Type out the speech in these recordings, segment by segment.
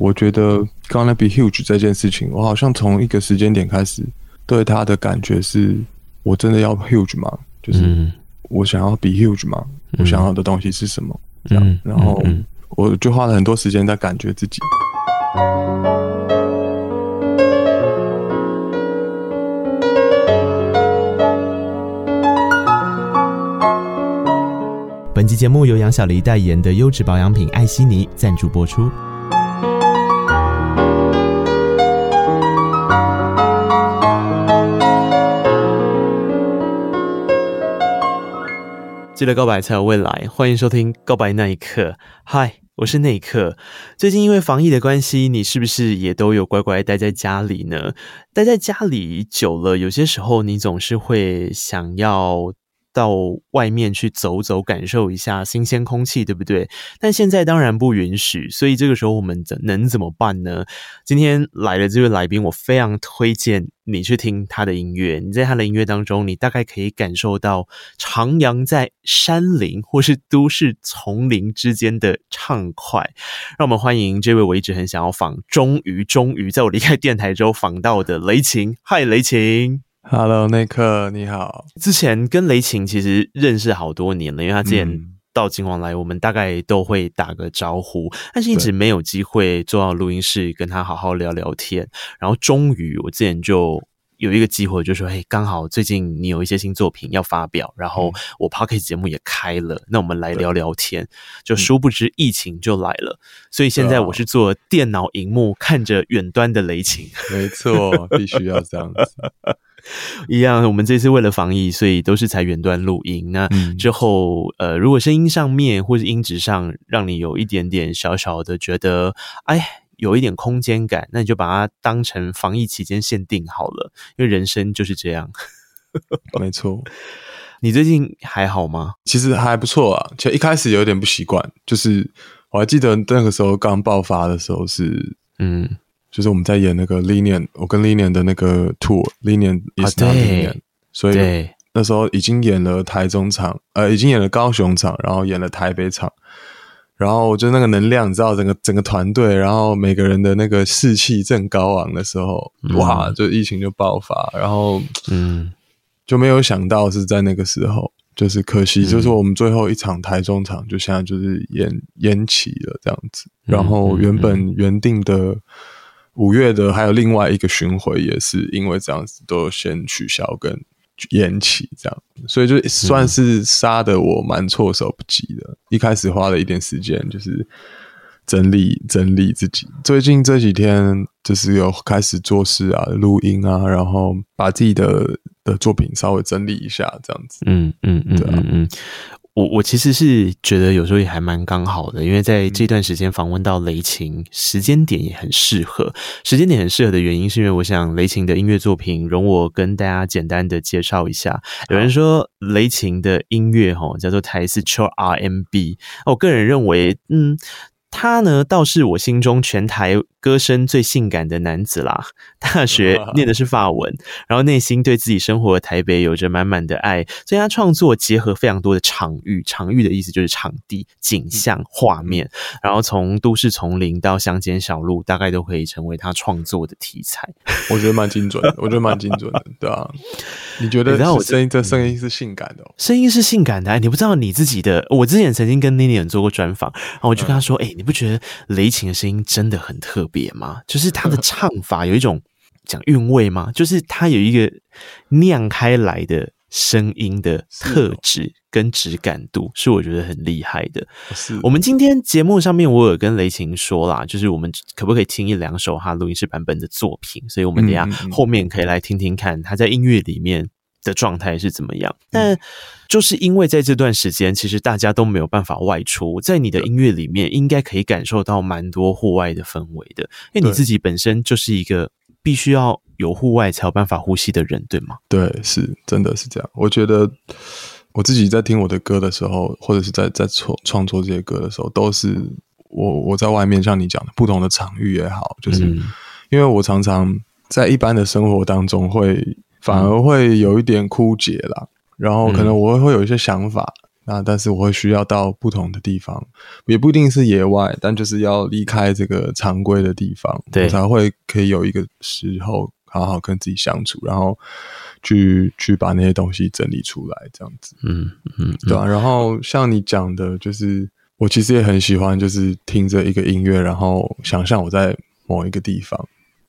我觉得 Gonna be huge 这件事情，我好像从一个时间点开始对他的感觉是，我真的要 huge 吗？就是我想要 be huge 吗？我想要的东西是什么？这样，然后我就花了很多时间在感觉自己。本期节目由杨小黎代言的优质保养品艾希妮赞助播出。记得告白才有未来，欢迎收听《告白那一刻》。嗨，我是那一刻。最近因为防疫的关系，你是不是也都有乖乖待在家里呢？待在家里久了，有些时候你总是会想要。到外面去走走，感受一下新鲜空气，对不对？但现在当然不允许，所以这个时候我们怎能怎么办呢？今天来的这位来宾，我非常推荐你去听他的音乐。你在他的音乐当中，你大概可以感受到徜徉在山林或是都市丛林之间的畅快。让我们欢迎这位我一直很想要访，终于终于在我离开电台之后访到的雷晴。嗨，雷晴。Hello，内克，你好。之前跟雷晴其实认识好多年了，因为他之前到金黄来，我们大概都会打个招呼，但是一直没有机会坐到录音室跟他好好聊聊天。然后终于，我之前就有一个机会，就说：“嘿，刚好最近你有一些新作品要发表，然后我 p o c k e t 节目也开了，那我们来聊聊天。”就殊不知疫情就来了，所以现在我是做电脑荧幕看着远端的雷晴。没错，必须要这样子。一样，我们这次为了防疫，所以都是采远端录音。那之后，呃，如果声音上面或是音质上让你有一点点小小的觉得，哎，有一点空间感，那你就把它当成防疫期间限定好了，因为人生就是这样。没错，你最近还好吗？其实还不错啊，其实一开始有点不习惯，就是我还记得那个时候刚爆发的时候是，嗯。就是我们在演那个 Linian，我跟 Linian 的那个 tour，Linian is not Linian，所以那时候已经演了台中场，呃，已经演了高雄场，然后演了台北场，然后就那个能量，你知道，整个整个团队，然后每个人的那个士气正高昂的时候，嗯、哇，就疫情就爆发，然后嗯，就没有想到是在那个时候，就是可惜，就是我们最后一场台中场就现在就是延延期了这样子，然后原本原定的。五月的还有另外一个巡回，也是因为这样子都先取消跟延期，这样，所以就算是杀的我蛮措手不及的。一开始花了一点时间，就是整理整理自己。最近这几天就是有开始做事啊，录音啊，然后把自己的的作品稍微整理一下，这样子。嗯嗯，嗯。嗯我我其实是觉得有时候也还蛮刚好的，因为在这段时间访问到雷琴，时间点也很适合。时间点很适合的原因，是因为我想雷琴的音乐作品，容我跟大家简单的介绍一下。有人说雷琴的音乐吼叫做台式 Chill R&B，我个人认为，嗯。他呢，倒是我心中全台歌声最性感的男子啦。大学念的是法文，然后内心对自己生活的台北有着满满的爱，所以他创作结合非常多的场域。场域的意思就是场地、景象、画面。然后从都市丛林到乡间小路，大概都可以成为他创作的题材。我觉得蛮精准的，我觉得蛮精准的，对啊。你觉得？你知道我声音，这声音是性感的，哦，声音是性感的。哎，你不知道你自己的？我之前曾经跟 Linian 做过专访，然后我就跟他说：“哎，嗯，你。”不觉得雷琴的声音真的很特别吗？就是他的唱法有一种讲韵味吗？就是他有一个酿开来的声音的特质跟质感度，是我觉得很厉害的。是我们今天节目上面，我有跟雷晴说啦，就是我们可不可以听一两首他录音室版本的作品？所以我们等一下后面可以来听听看他在音乐里面的状态是怎么样？但就是因为在这段时间，其实大家都没有办法外出，在你的音乐里面，应该可以感受到蛮多户外的氛围的。因为你自己本身就是一个必须要有户外才有办法呼吸的人，对吗？对，是真的是这样。我觉得我自己在听我的歌的时候，或者是在在创创作这些歌的时候，都是我我在外面像你讲的不同的场域也好，就是因为我常常在一般的生活当中会。反而会有一点枯竭啦，然后可能我会会有一些想法，那但是我会需要到不同的地方，也不一定是野外，但就是要离开这个常规的地方，对，我才会可以有一个时候好好跟自己相处，然后去去把那些东西整理出来，这样子。嗯嗯，对啊。然后像你讲的，就是我其实也很喜欢，就是听着一个音乐，然后想象我在某一个地方。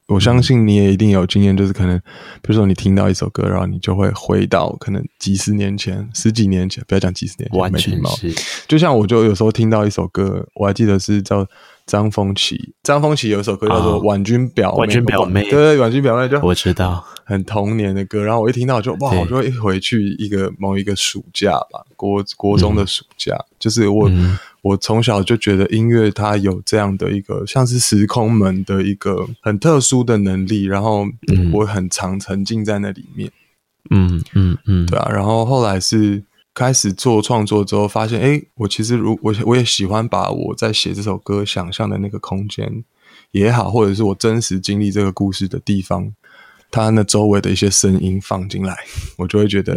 我相信你也一定有经验，就是可能，比如说你听到一首歌，然后你就会回到可能几十年前、十几年前，不要讲几十年前，完全是。就像我就有时候听到一首歌，我还记得是叫张丰毅，张丰毅有一首歌叫做《婉君表妹》，婉君表妹，对对，婉君表妹就我知道，很童年的歌。然后我一听到我就哇，我就会一回去一个某一个暑假吧，国国中的暑假，嗯、就是我。嗯我从小就觉得音乐它有这样的一个像是时空门的一个很特殊的能力，然后我很常沉浸在那里面。嗯嗯嗯，对啊。然后后来是开始做创作之后，发现哎，我其实如我我也喜欢把我在写这首歌想象的那个空间也好，或者是我真实经历这个故事的地方，它那周围的一些声音放进来，我就会觉得，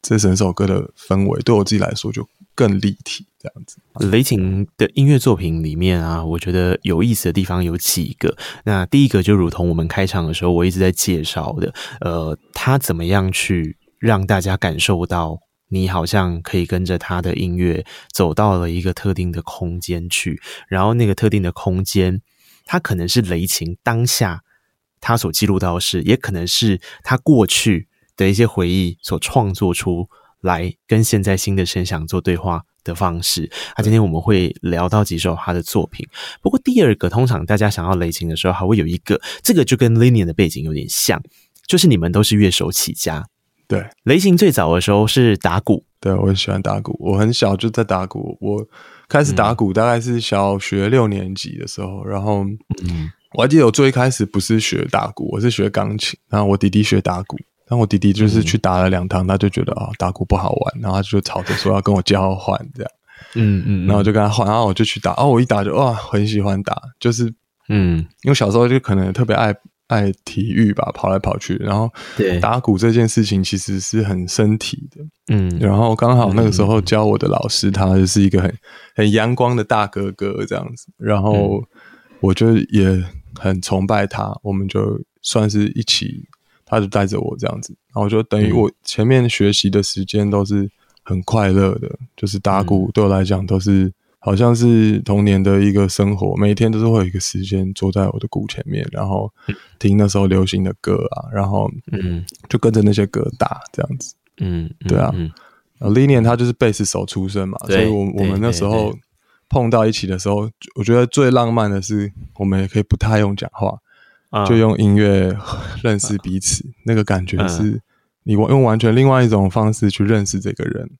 这整首歌的氛围对我自己来说就。更立体这样子。雷擎的音乐作品里面啊，我觉得有意思的地方有几个。那第一个就如同我们开场的时候，我一直在介绍的，呃，他怎么样去让大家感受到你好像可以跟着他的音乐走到了一个特定的空间去，然后那个特定的空间，它可能是雷擎当下他所记录到的事，也可能是他过去的一些回忆所创作出。来跟现在新的声响做对话的方式。啊，今天我们会聊到几首他的作品。不过第二个，通常大家想要雷琴的时候，还会有一个，这个就跟 Linian 的背景有点像，就是你们都是乐手起家。对，雷琴最早的时候是打鼓。对，我很喜欢打鼓，我很小就在打鼓。我开始打鼓大概是小学六年级的时候，然后，嗯，我还记得我最一开始不是学打鼓，我是学钢琴，然后我弟弟学打鼓。但我弟弟就是去打了两堂，他就觉得啊、哦，打鼓不好玩，然后他就吵着说要跟我交换这样，嗯嗯，然后我就跟他换，然后我就去打，哦，我一打就哇，很喜欢打，就是嗯，因为小时候就可能特别爱爱体育吧，跑来跑去，然后对。打鼓这件事情其实是很身体的，嗯，然后刚好那个时候教我的老师他就是一个很很阳光的大哥哥这样子，然后我就也很崇拜他，我们就算是一起。他就带着我这样子，然后就等于我前面学习的时间都是很快乐的，嗯、就是打鼓对我来讲都是好像是童年的一个生活，每天都是会有一个时间坐在我的鼓前面，然后听那时候流行的歌啊，然后嗯，就跟着那些歌打这样子，嗯，对啊，然后 Linian 他就是贝斯手出身嘛，所以我我们那时候碰到一起的时候，我觉得最浪漫的是我们也可以不太用讲话。就用音乐认识彼此，嗯、那个感觉是你用完全另外一种方式去认识这个人，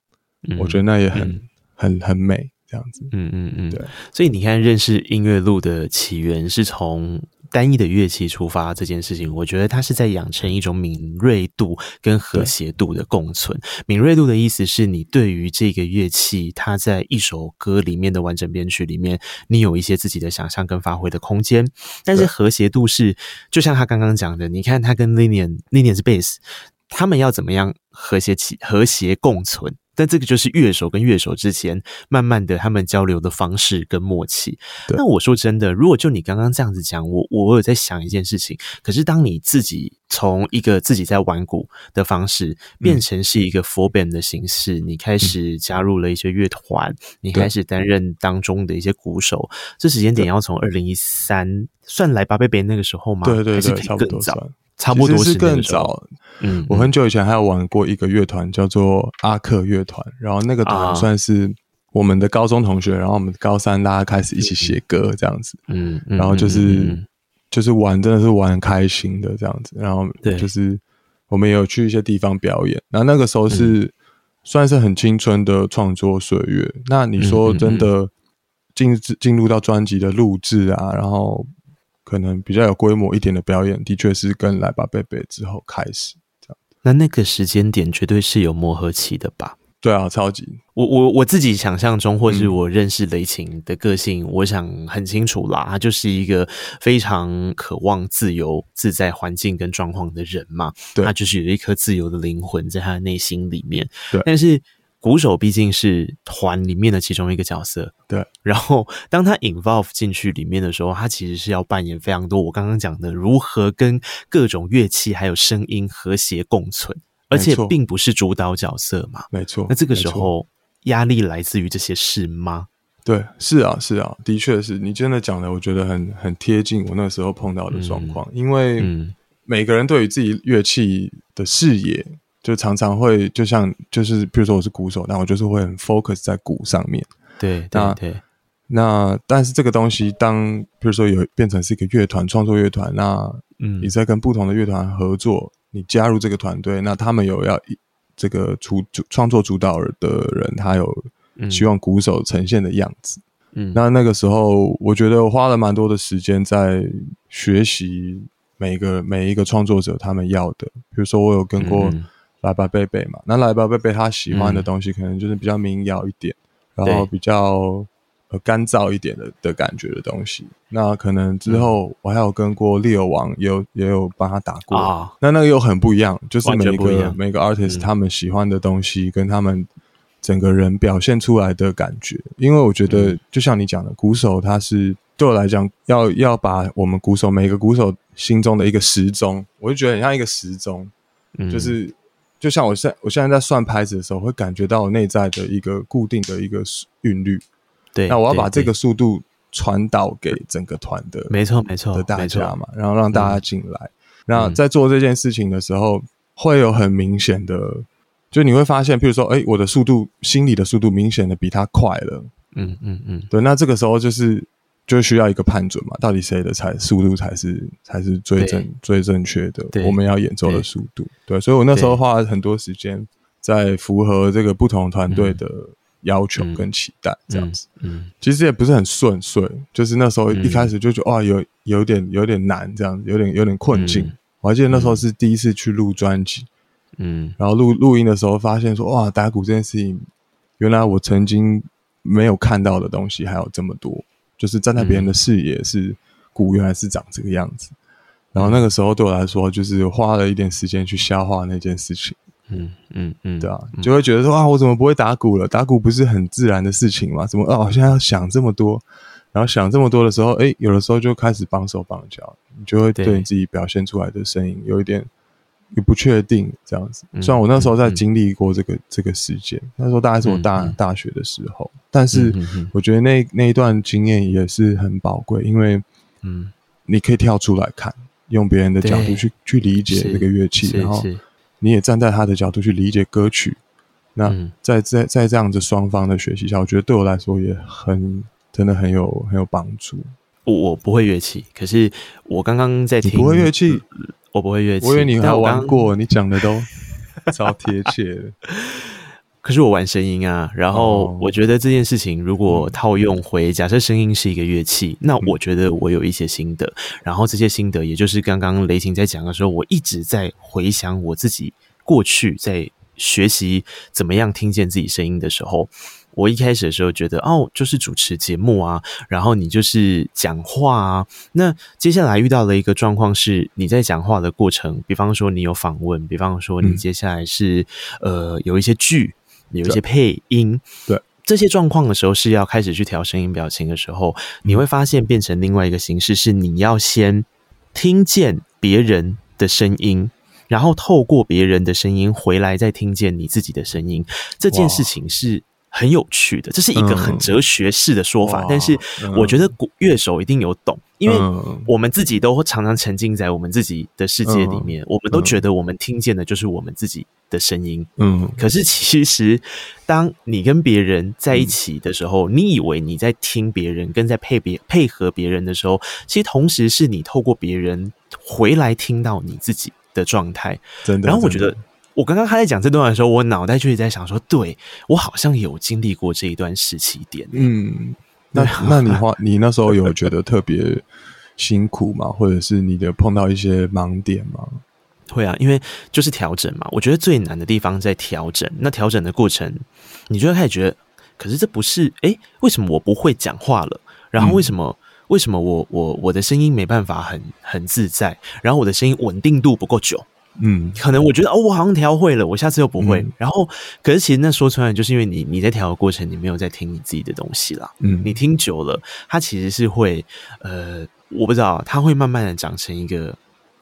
嗯、我觉得那也很、嗯、很很美，这样子。嗯嗯嗯，对。所以你看，认识音乐路的起源是从单一的乐器出发这件事情，我觉得它是在养成一种敏锐度跟和谐度的共存。敏锐度的意思是你对于这个乐器，它在一首歌里面的完整编曲里面，你有一些自己的想象跟发挥的空间。但是和谐度是，就像他刚刚讲的，你看他跟 Linian，Linian 是贝斯，他们要怎么样和谐起和谐共存？但这个就是乐手跟乐手之间慢慢的他们交流的方式跟默契。那我说真的，如果就你刚刚这样子讲，我我有在想一件事情。可是当你自己从一个自己在玩鼓的方式，变成是一个 full band 的形式，你开始加入了一些乐团，你开始担任当中的一些鼓手。这时间点要从二零一三算来吧，贝贝那个时候吗？对对对，还是可以更早。差不多是更早，嗯，我很久以前还有玩过一个乐团，叫做阿克乐团，然后那个团算是我们的高中同学，然后我们高三大家开始一起写歌这样子，嗯，然后就是就是玩，真的是玩开心的这样子，然后就是我们也有去一些地方表演，然后那个时候是算是很青春的创作岁月。那你说真的进进入到专辑的录制啊，然后。可能比较有规模一点的表演，的确是跟来吧贝贝之后开始这样。那那个时间点绝对是有磨合期的吧？对啊，超级。我我我自己想象中，或是我认识雷晴的个性，嗯、我想很清楚啦，他就是一个非常渴望自由自在环境跟状况的人嘛。对，他就是有一颗自由的灵魂在他的内心里面。对，但是。鼓手毕竟是团里面的其中一个角色，对。然后当他 involve 进去里面的时候，他其实是要扮演非常多我刚刚讲的如何跟各种乐器还有声音和谐共存，而且并不是主导角色嘛，没错。那这个时候压力来自于这些事吗？对，是啊，是啊，的确是你真的讲的，我觉得很很贴近我那时候碰到的状况，嗯、因为每个人对于自己乐器的视野。就常常会，就像就是，比如说我是鼓手，那我就是会很 focus 在鼓上面。对，那对对。那但是这个东西，当比如说有变成是一个乐团创作乐团，那嗯，你在跟不同的乐团合作，嗯、你加入这个团队，那他们有要这个主主创作主导的人，他有希望鼓手呈现的样子。嗯，那那个时候，我觉得我花了蛮多的时间在学习每个每一个创作者他们要的，比如说我有跟过、嗯。来吧贝贝嘛，那来吧贝贝他喜欢的东西可能就是比较民谣一点，嗯、然后比较呃干燥一点的的感觉的东西。那可能之后我还有跟过利友王，也有也有帮他打过。啊、那那个又很不一样，就是每个每个 artist 他们喜欢的东西跟他们整个人表现出来的感觉。因为我觉得就像你讲的，鼓手他是对我来讲要要把我们鼓手每个鼓手心中的一个时钟，我就觉得很像一个时钟，嗯、就是。就像我现我现在在算拍子的时候，会感觉到我内在的一个固定的一个韵律。对，那我要把这个速度传导给整个团的，没错没错的大家嘛，然后让大家进来。那在做这件事情的时候，会有很明显的，就你会发现，譬如说，哎，我的速度，心里的速度明显的比他快了。嗯嗯嗯，对，那这个时候就是。就需要一个判准嘛，到底谁的才速度才是才是最正最正确的？我们要演奏的速度，对，所以我那时候花了很多时间在符合这个不同团队的要求跟期待，这样子。嗯，其实也不是很顺遂，就是那时候一开始就觉得哇，有有点有点难，这样有点有点困境。我还记得那时候是第一次去录专辑，嗯，然后录录音的时候发现说哇，打鼓这件事情，原来我曾经没有看到的东西还有这么多。就是站在别人的视野，是鼓原来是长这个样子，嗯、然后那个时候对我来说，就是花了一点时间去消化那件事情。嗯嗯嗯，对啊，就会觉得说啊，我怎么不会打鼓了？打鼓不是很自然的事情吗？怎么啊？我现在要想这么多，然后想这么多的时候，哎，有的时候就开始绑手绑脚，你就会对你自己表现出来的声音有一点。也不确定这样子，虽然我那时候在经历过这个、嗯、这个事件，那时候大概是我大、嗯、大学的时候，但是我觉得那那一段经验也是很宝贵，因为嗯，你可以跳出来看，用别人的角度去去理解这个乐器，然后你也站在他的角度去理解歌曲。那在在在这样子双方的学习下，我觉得对我来说也很真的很有很有帮助。我我不会乐器，可是我刚刚在听，不会乐器。我不会乐器，我以为你还玩过，你讲的都 超贴切的。可是我玩声音啊，然后我觉得这件事情如果套用回，假设声音是一个乐器，那我觉得我有一些心得，然后这些心得，也就是刚刚雷霆在讲的时候，我一直在回想我自己过去在学习怎么样听见自己声音的时候。我一开始的时候觉得，哦，就是主持节目啊，然后你就是讲话啊。那接下来遇到的一个状况是，你在讲话的过程，比方说你有访问，比方说你接下来是、嗯、呃有一些剧，有一些配音，对这些状况的时候，是要开始去调声音表情的时候，你会发现变成另外一个形式，是你要先听见别人的声音，然后透过别人的声音回来再听见你自己的声音。这件事情是。很有趣的，这是一个很哲学式的说法，嗯、但是我觉得鼓乐手一定有懂，因为我们自己都常常沉浸在我们自己的世界里面，嗯、我们都觉得我们听见的就是我们自己的声音。嗯，可是其实当你跟别人在一起的时候，嗯、你以为你在听别人，跟在配别配合别人的时候，其实同时是你透过别人回来听到你自己的状态。真的，然后我觉得。我刚刚他在讲这段的时候，我脑袋就一直在想说，对，我好像有经历过这一段时期点。嗯，那那你话，你那时候有觉得特别辛苦吗？或者是你的碰到一些盲点吗？会啊，因为就是调整嘛。我觉得最难的地方在调整。那调整的过程，你就会开始觉得，可是这不是，诶，为什么我不会讲话了？然后为什么？嗯、为什么我我我的声音没办法很很自在？然后我的声音稳定度不够久？嗯，可能我觉得哦，我好像调会了，我下次又不会。嗯、然后，可是其实那说出来，就是因为你你在调的过程，你没有在听你自己的东西啦。嗯，你听久了，它其实是会呃，我不知道，它会慢慢的长成一个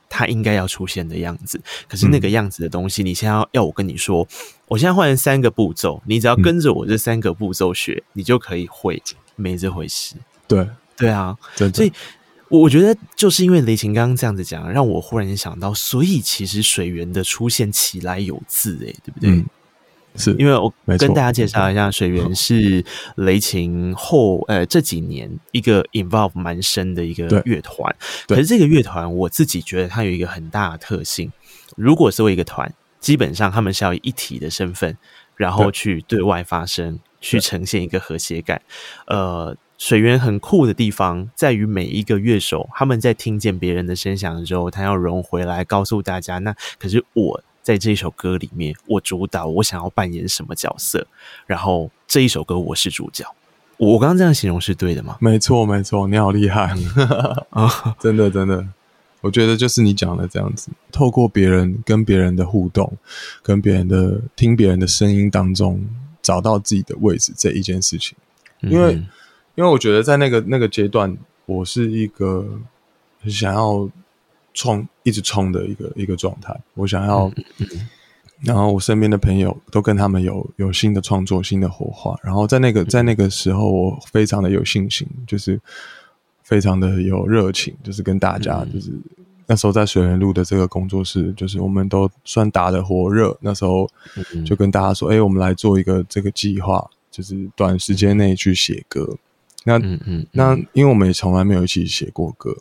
它应该要出现的样子。可是那个样子的东西，嗯、你现在要要我跟你说，我现在换成三个步骤，你只要跟着我这三个步骤学，嗯、你就可以会，没这回事。对，对啊，所以。我觉得就是因为雷琴刚刚这样子讲，让我忽然想到，所以其实水源的出现起来有字，哎，对不对？嗯、是因为我跟大家介绍一下，水源是雷琴后呃这几年一个 involve 蛮深的一个乐团。可是这个乐团，我自己觉得它有一个很大的特性，如果作为一个团，基本上他们是要以一体的身份，然后去对外发声，去呈现一个和谐感，呃。水源很酷的地方在于每一个乐手，他们在听见别人的声响的时候，他要融回来告诉大家，那可是我在这一首歌里面，我主导，我想要扮演什么角色，然后这一首歌我是主角。我刚刚这样形容是对的吗？没错，没错，你好厉害啊！真的，真的，我觉得就是你讲的这样子，透过别人跟别人的互动，跟别人的听别人的声音当中，找到自己的位置这一件事情，因为。嗯因为我觉得在那个那个阶段，我是一个想要冲、一直冲的一个一个状态。我想要，然后我身边的朋友都跟他们有有新的创作、新的火花。然后在那个在那个时候，我非常的有信心，就是非常的有热情，就是跟大家，就是那时候在水源路的这个工作室，就是我们都算打得火热。那时候就跟大家说：“哎，我们来做一个这个计划，就是短时间内去写歌。”那嗯嗯，那因为我们也从来没有一起写过歌，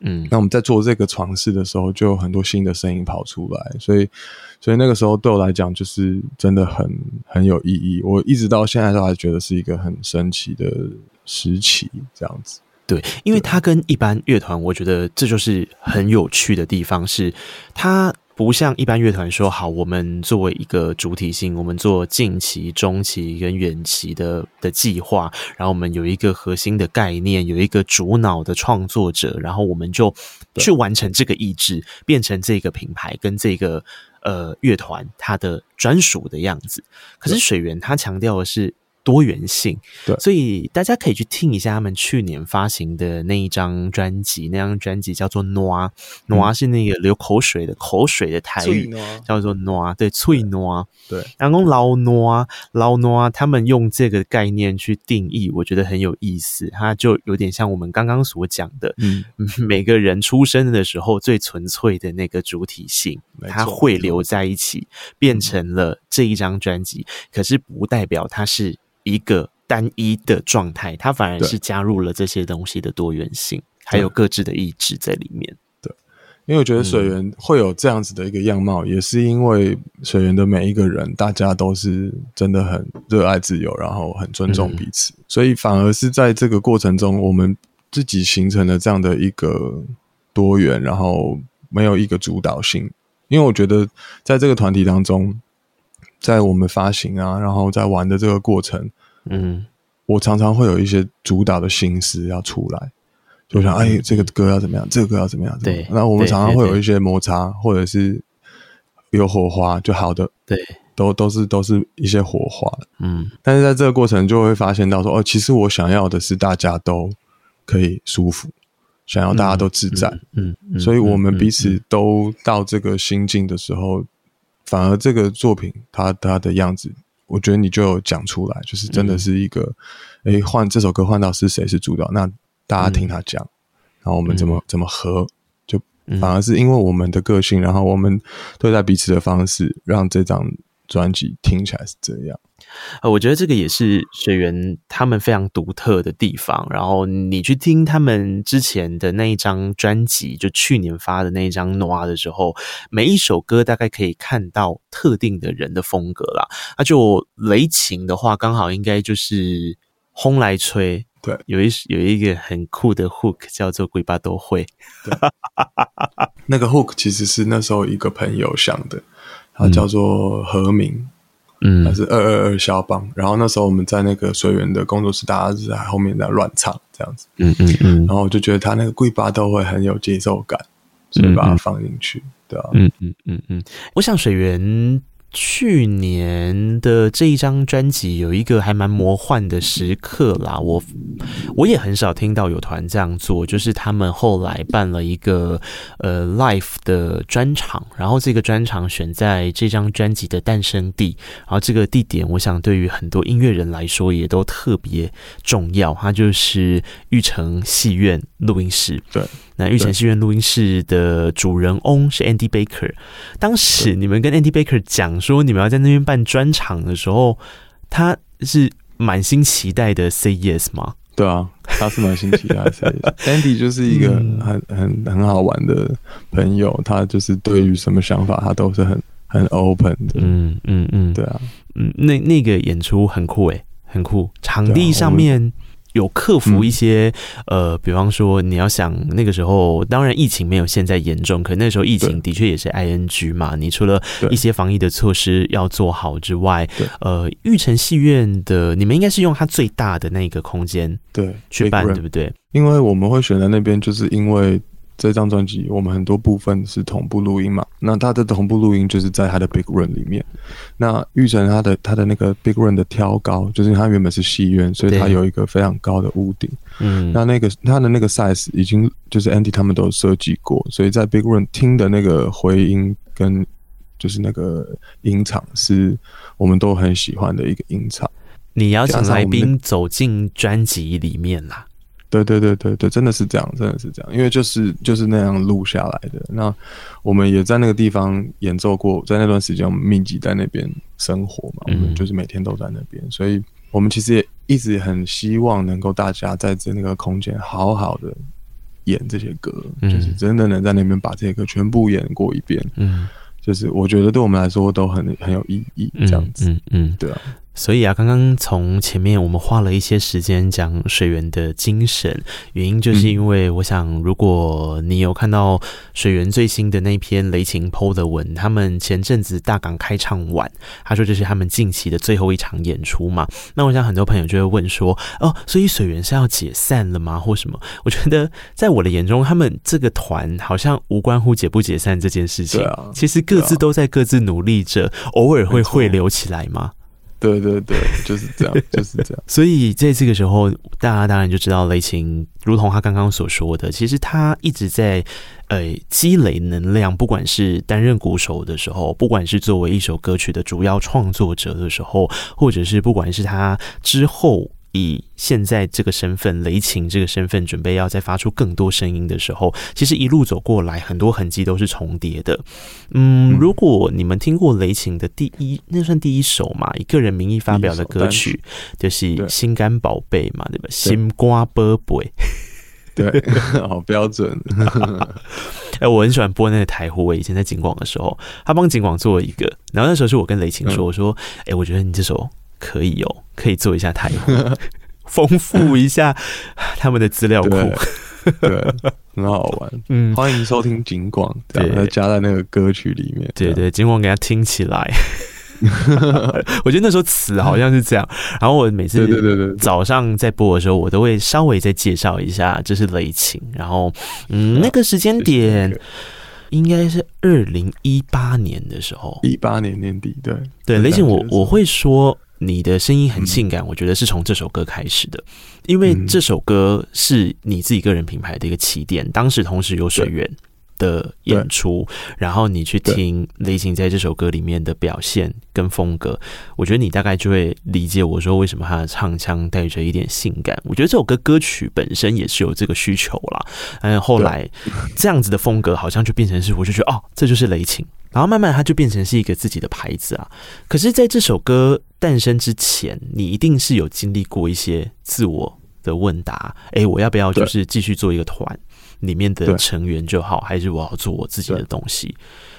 嗯，那我们在做这个尝试的时候，就有很多新的声音跑出来，所以，所以那个时候对我来讲，就是真的很很有意义。我一直到现在都还觉得是一个很神奇的时期，这样子。对，因为它跟一般乐团，我觉得这就是很有趣的地方，是它。不像一般乐团说好，我们作为一个主体性，我们做近期、中期跟远期的的计划，然后我们有一个核心的概念，有一个主脑的创作者，然后我们就去完成这个意志，变成这个品牌跟这个呃乐团它的专属的样子。可是水源他强调的是。多元性，对，所以大家可以去听一下他们去年发行的那一张专辑，那张专辑叫做 Noir，Noir、嗯、是那个流口水的口水的台语，叫做 Noir，对，脆 Noir，对，然后老 Noir，老 Noir，他们用这个概念去定义，我觉得很有意思，它就有点像我们刚刚所讲的，嗯，每个人出生的时候最纯粹的那个主体性，它会留在一起，变成了这一张专辑，可是不代表它是。一个单一的状态，它反而是加入了这些东西的多元性，还有各自的意志在里面。对，因为我觉得水源会有这样子的一个样貌，嗯、也是因为水源的每一个人，大家都是真的很热爱自由，然后很尊重彼此，嗯、所以反而是在这个过程中，我们自己形成了这样的一个多元，然后没有一个主导性。因为我觉得在这个团体当中。在我们发行啊，然后在玩的这个过程，嗯，我常常会有一些主导的心思要出来，就想，哎，这个歌要怎么样，这个歌要怎么样？对，那我们常常会有一些摩擦，或者是有火花，就好的，对，都都是都是一些火花，嗯。但是在这个过程，就会发现到说，哦，其实我想要的是大家都可以舒服，想要大家都自在，嗯。所以我们彼此都到这个心境的时候。反而这个作品，它它的样子，我觉得你就有讲出来，就是真的是一个，哎、嗯，换这首歌换到是谁是主导，那大家听他讲，嗯、然后我们怎么、嗯、怎么合，就反而是因为我们的个性，然后我们对待彼此的方式，让这张专辑听起来是这样。呃，我觉得这个也是水源他们非常独特的地方。然后你去听他们之前的那一张专辑，就去年发的那一张《诺》的时候，每一首歌大概可以看到特定的人的风格啦。那就雷琴的话，刚好应该就是轰来吹，对，有一有一个很酷的 hook 叫做“鬼巴都会”，对 那个 hook 其实是那时候一个朋友想的，他叫做何明。嗯，还是二二二肖邦。然后那时候我们在那个水源的工作室，大家是在后面在乱唱这样子。嗯嗯嗯。然后我就觉得他那个贵巴都会很有节奏感，所以把它放进去，嗯、对啊，嗯嗯嗯嗯，我想水源。去年的这一张专辑有一个还蛮魔幻的时刻啦，我我也很少听到有团这样做，就是他们后来办了一个呃 live 的专场，然后这个专场选在这张专辑的诞生地，然后这个地点我想对于很多音乐人来说也都特别重要，它就是玉成戏院录音室。对。那御前戏院录音室的主人翁是 Andy Baker。当时你们跟 Andy Baker 讲说你们要在那边办专场的时候，他是满心期待的 say yes 吗？对啊，他是满心期待的 say yes。Andy 就是一个很很很好玩的朋友，他就是对于什么想法他都是很很 open 的。嗯嗯嗯，对啊，嗯，那那个演出很酷诶，很酷，场地上面。有克服一些、嗯、呃，比方说你要想那个时候，当然疫情没有现在严重，可那时候疫情的确也是 ing 嘛。你除了一些防疫的措施要做好之外，呃，玉成戏院的你们应该是用它最大的那个空间对去办，对不对？因为我们会选在那边，就是因为。这张专辑我们很多部分是同步录音嘛，那它的同步录音就是在它的 Big Room 里面。那玉成他的他的那个 Big Room 的挑高，就是他原本是戏院，所以他有一个非常高的屋顶。嗯，那那个他的那个 size 已经就是 Andy 他们都有设计过，所以在 Big Room 听的那个回音跟就是那个音场是我们都很喜欢的一个音场。你邀请来宾走进专辑里面啦。对对对对对，真的是这样，真的是这样，因为就是就是那样录下来的。那我们也在那个地方演奏过，在那段时间我们密集在那边生活嘛，我们就是每天都在那边，所以我们其实也一直很希望能够大家在这那个空间好好的演这些歌，就是真的能在那边把这些歌全部演过一遍。嗯，就是我觉得对我们来说都很很有意义，这样子，嗯嗯，对啊。所以啊，刚刚从前面我们花了一些时间讲水源的精神，原因就是因为我想，如果你有看到水源最新的那篇雷霆 PO 的文，他们前阵子大港开唱晚，他说这是他们近期的最后一场演出嘛。那我想很多朋友就会问说，哦，所以水源是要解散了吗？或什么？我觉得在我的眼中，他们这个团好像无关乎解不解散这件事情，其实各自都在各自努力着，偶尔会汇流起来吗？对对对，就是这样，就是这样。所以在这个时候，大家当然就知道雷琴，如同他刚刚所说的，其实他一直在呃积累能量，不管是担任鼓手的时候，不管是作为一首歌曲的主要创作者的时候，或者是不管是他之后。以现在这个身份，雷擎这个身份，准备要再发出更多声音的时候，其实一路走过来，很多痕迹都是重叠的。嗯，如果你们听过雷擎的第一，那算第一首嘛，以个人名义发表的歌曲，就是《心肝宝贝》嘛，对吧？心瓜宝贝，对，好标准。哎，我很喜欢播那个台呼，我以前在景广的时候，他帮景广做了一个，然后那时候是我跟雷晴说，我说，哎，我觉得你这首。可以哦，可以做一下台呼，丰富一下 他们的资料库，对，很好玩。嗯，欢迎收听警广，对，要加在那个歌曲里面。对对，警广给他听起来。我觉得那时候词好像是这样。然后我每次对对对早上在播的时候，我都会稍微再介绍一下，这是雷晴。然后，嗯，那个时间点应该是二零一八年的时候，一八年年底。对对，雷晴，我我会说。你的声音很性感，我觉得是从这首歌开始的，因为这首歌是你自己个人品牌的一个起点。当时同时有水源的演出，然后你去听雷琴在这首歌里面的表现跟风格，我觉得你大概就会理解我说为什么他的唱腔带着一点性感。我觉得这首歌歌曲本身也是有这个需求啦，嗯，后来这样子的风格好像就变成是，我就觉得哦，这就是雷琴。然后慢慢，它就变成是一个自己的牌子啊。可是，在这首歌诞生之前，你一定是有经历过一些自我的问答。诶，我要不要就是继续做一个团里面的成员就好，还是我要做我自己的东西？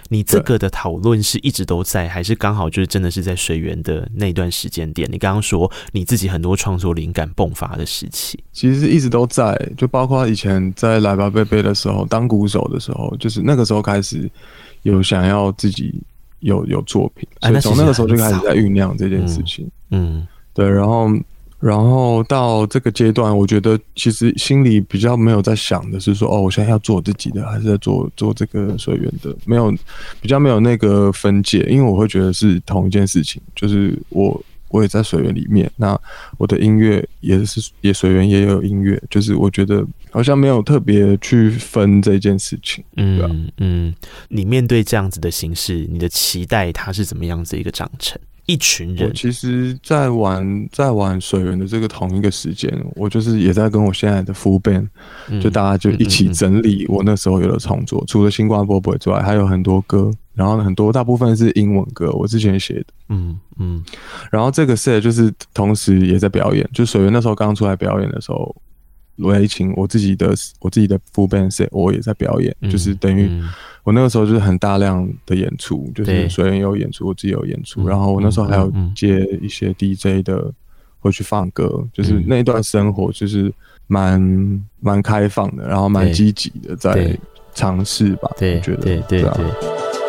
你这个的讨论是一直都在，还是刚好就是真的是在水源的那段时间点？你刚刚说你自己很多创作灵感迸发的时期，其实一直都在，就包括以前在来吧贝贝的时候，当鼓手的时候，就是那个时候开始。有想要自己有有作品，所以从那个时候就开始在酝酿这件事情。嗯，对。然后然后到这个阶段，我觉得其实心里比较没有在想的是说，哦，我现在要做我自己的，还是在做做这个水源的，没有比较没有那个分界，因为我会觉得是同一件事情，就是我我也在水源里面，那我的音乐也是也水源也有音乐，就是我觉得好像没有特别去分这件事情，嗯嗯，你面对这样子的形式，你的期待它是怎么样子一个长成？一群人，我其实，在玩在玩水源的这个同一个时间，我就是也在跟我现在的 full band，就大家就一起整理我那时候有的创作，除了新光波波之外，还有很多歌，然后很多大部分是英文歌，我之前写的，嗯嗯，然后这个 set 就是同时也在表演，就水源那时候刚出来表演的时候，雷琴我自己的我自己的 full band set 我也在表演，就是等于。我那个时候就是很大量的演出，就是水源有演出，我自己有演出，然后我那时候还有接一些 DJ 的，会去放歌，就是那一段生活就是蛮蛮开放的，然后蛮积极的在尝试吧，我觉得，对对对。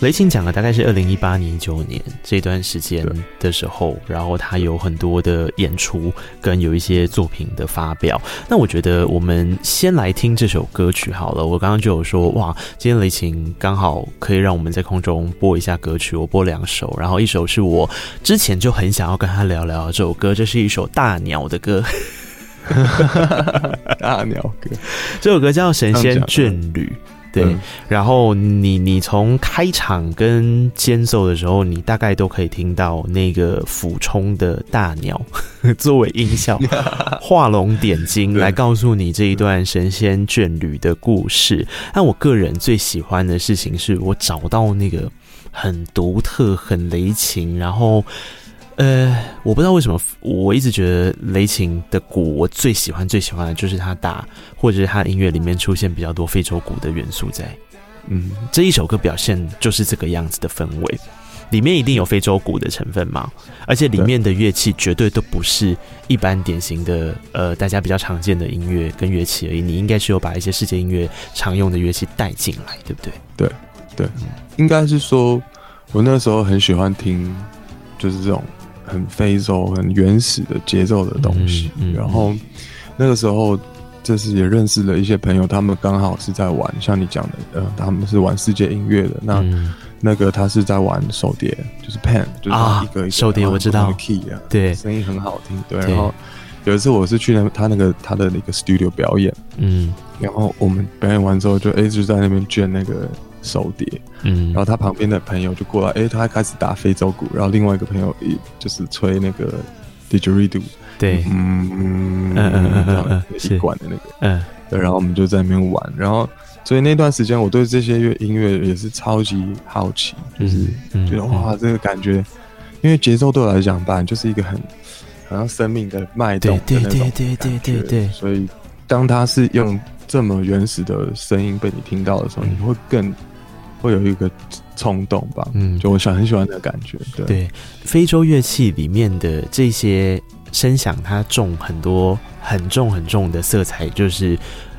雷擎讲了大概是二零一八年、一九年这段时间的时候，然后他有很多的演出跟有一些作品的发表。那我觉得我们先来听这首歌曲好了。我刚刚就有说，哇，今天雷擎刚好可以让我们在空中播一下歌曲，我播两首，然后一首是我之前就很想要跟他聊聊这首歌，这是一首大鸟的歌，大鸟歌，这首歌叫《神仙眷侣》。对，嗯、然后你你从开场跟间奏的时候，你大概都可以听到那个俯冲的大鸟 作为音效，画龙点睛来告诉你这一段神仙眷侣的故事。但我个人最喜欢的事情是我找到那个很独特、很雷情，然后。呃，我不知道为什么，我一直觉得雷琴的鼓，我最喜欢最喜欢的就是他打，或者是他音乐里面出现比较多非洲鼓的元素在。嗯，这一首歌表现就是这个样子的氛围，里面一定有非洲鼓的成分嘛，而且里面的乐器绝对都不是一般典型的呃大家比较常见的音乐跟乐器而已，你应该是有把一些世界音乐常用的乐器带进来，对不对？对对，应该是说，我那时候很喜欢听，就是这种。很非洲、很原始的节奏的东西，嗯嗯、然后那个时候就是也认识了一些朋友，他们刚好是在玩，像你讲的，呃，他们是玩世界音乐的。那、嗯、那个他是在玩手碟，就是 pan，就是一个一个、啊、手碟，我知道，key 啊，对，声音很好听。对，然后有一次我是去那他那个他的那个 studio 表演，嗯，然后我们表演完之后就一直在那边卷那个。手碟，嗯，然后他旁边的朋友就过来，哎、欸，他还开始打非洲鼓，然后另外一个朋友也就是吹那个 didgeridoo，对，嗯嗯嗯嗯，一管的那个，嗯，对，然后我们就在那边玩，然后所以那段时间我对这些乐音乐也是超级好奇，就是觉得哇，这个感觉，因为节奏对我来讲吧，就是一个很好像生命的脉动的那种感觉，对对对对对对，所以当他是用这么原始的声音被你听到的时候，你会更。会有一个冲动吧，嗯，就我想很喜欢的感觉，对。对，非洲乐器里面的这些声响，它重很多，很重很重的色彩，就是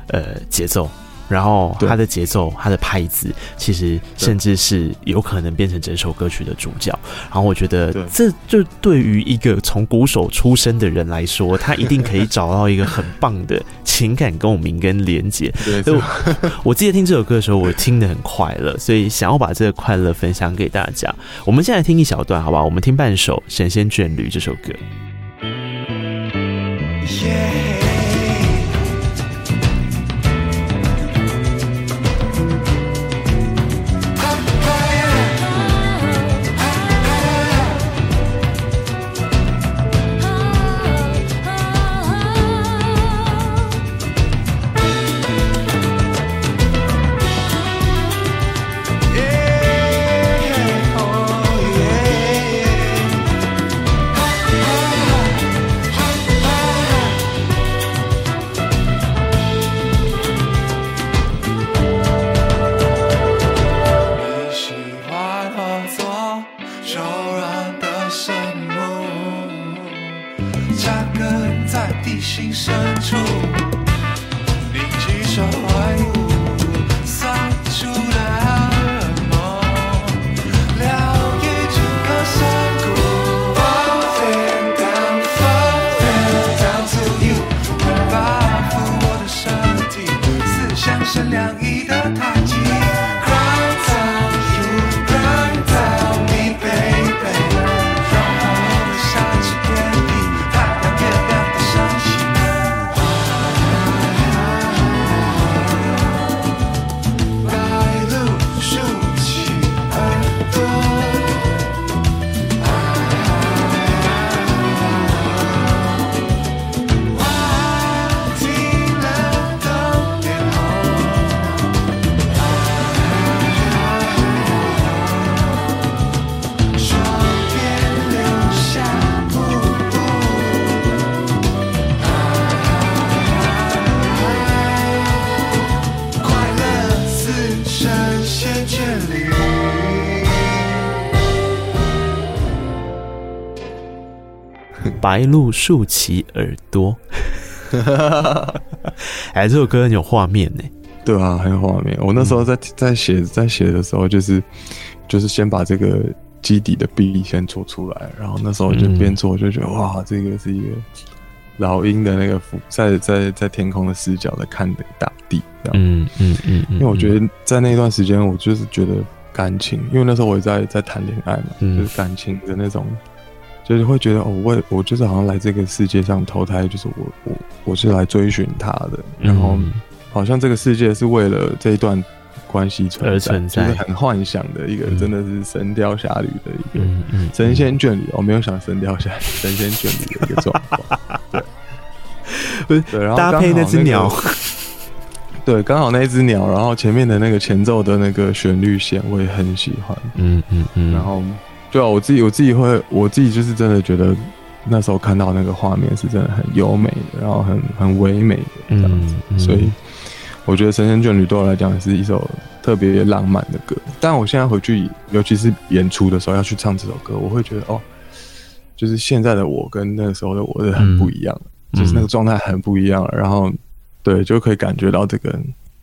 呃节奏。然后他的节奏，他的拍子，其实甚至是有可能变成整首歌曲的主角。然后我觉得，这就对于一个从鼓手出身的人来说，他一定可以找到一个很棒的情感共鸣跟连接。对，我，我记得听这首歌的时候，我听得很快乐，所以想要把这个快乐分享给大家。我们现在听一小段，好不好？我们听半首《神仙眷侣》这首歌。Yeah. 白鹭竖起耳朵，哎，这首歌很有画面呢。对啊，很有画面。我那时候在在写在写的时候，就是就是先把这个基底的 beat 先做出来，然后那时候就边做就觉得、嗯、哇，这个是一个老鹰的那个俯在在在天空的视角在看的大地，这样。嗯嗯嗯，因为我觉得在那段时间，我就是觉得感情，因为那时候我也在在谈恋爱嘛，嗯、就是感情的那种。就是会觉得哦，我我就是好像来这个世界上投胎，就是我我我是来追寻他的，然后好像这个世界是为了这一段关系存在，而存在，就是很幻想的一个，真的是神雕侠侣的一个神仙眷侣。我没有想神雕侠侣，神仙眷侣的一个状况。对，对，然后搭配那只鸟，对，刚好那只鸟，然后前面的那个前奏的那个旋律线，我也很喜欢。嗯嗯嗯，然后。对啊，我自己我自己会，我自己就是真的觉得那时候看到那个画面是真的很优美的，然后很很唯美的这样子，所以我觉得《神仙眷侣》对我来讲是一首特别浪漫的歌。但我现在回去，尤其是演出的时候要去唱这首歌，我会觉得哦，就是现在的我跟那个时候的我是很不一样，嗯、就是那个状态很不一样，然后对，就可以感觉到这个。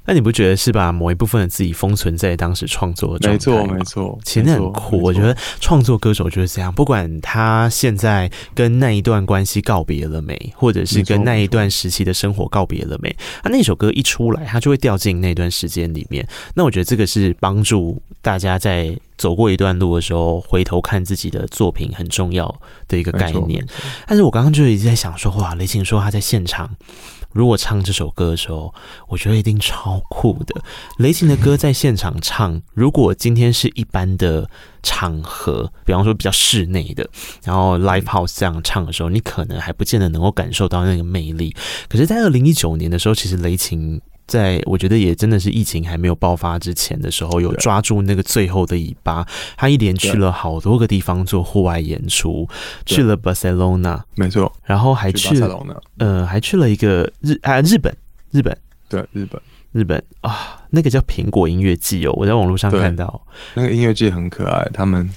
那你不觉得是把某一部分的自己封存在当时创作的状态吗？没错，没错，其实很酷。我觉得创作歌手就是这样，不管他现在跟那一段关系告别了没，或者是跟那一段时期的生活告别了没，他那首歌一出来，他就会掉进那段时间里面。那我觉得这个是帮助大家在走过一段路的时候，回头看自己的作品很重要的一个概念。但是我刚刚就一直在想说，哇，雷擎说他在现场。如果唱这首歌的时候，我觉得一定超酷的。雷擎的歌在现场唱，如果今天是一般的场合，比方说比较室内的，然后 live house 这样唱的时候，你可能还不见得能够感受到那个魅力。可是，在二零一九年的时候，其实雷擎。在我觉得也真的是疫情还没有爆发之前的时候，有抓住那个最后的尾巴。他一连去了好多个地方做户外演出，去了巴塞罗那，没错，然后还去了呃，还去了一个日啊日本，日本对日本。日本啊，那个叫苹果音乐季哦，我在网络上看到。那个音乐季很可爱，他们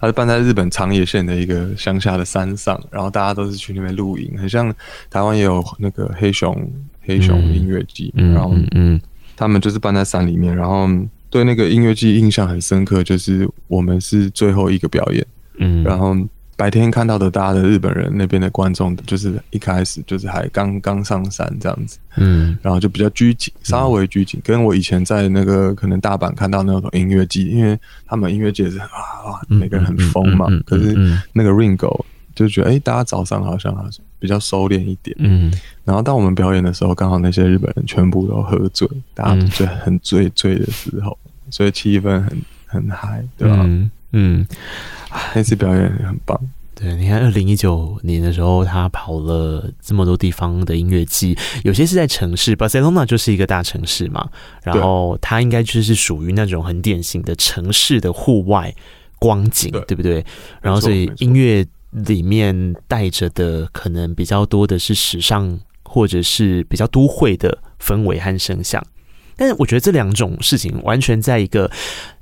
他是办在日本长野县的一个乡下的山上，然后大家都是去那边露营，很像台湾也有那个黑熊。黑熊音乐季，嗯、然后嗯，他们就是办在山里面，然后对那个音乐季印象很深刻，就是我们是最后一个表演，嗯，然后白天看到的大家的日本人那边的观众，就是一开始就是还刚刚上山这样子，嗯，然后就比较拘谨，稍微拘谨，跟我以前在那个可能大阪看到那种音乐季，因为他们音乐季是啊啊，每个人很疯嘛，可是那个 Ringo。就觉得哎、欸，大家早上好像好像比较收敛一点，嗯，然后当我们表演的时候，刚好那些日本人全部都喝醉，大家都醉很醉醉的时候，所以气氛很很嗨，对吧？嗯，嗯，那次表演也很棒。对，你看二零一九年的时候，他跑了这么多地方的音乐季，有些是在城市，巴塞罗那就是一个大城市嘛，然后他应该就是属于那种很典型的城市的户外光景，对，对不对？然后所以音乐。里面带着的可能比较多的是时尚，或者是比较都会的氛围和声响，但是我觉得这两种事情完全在一个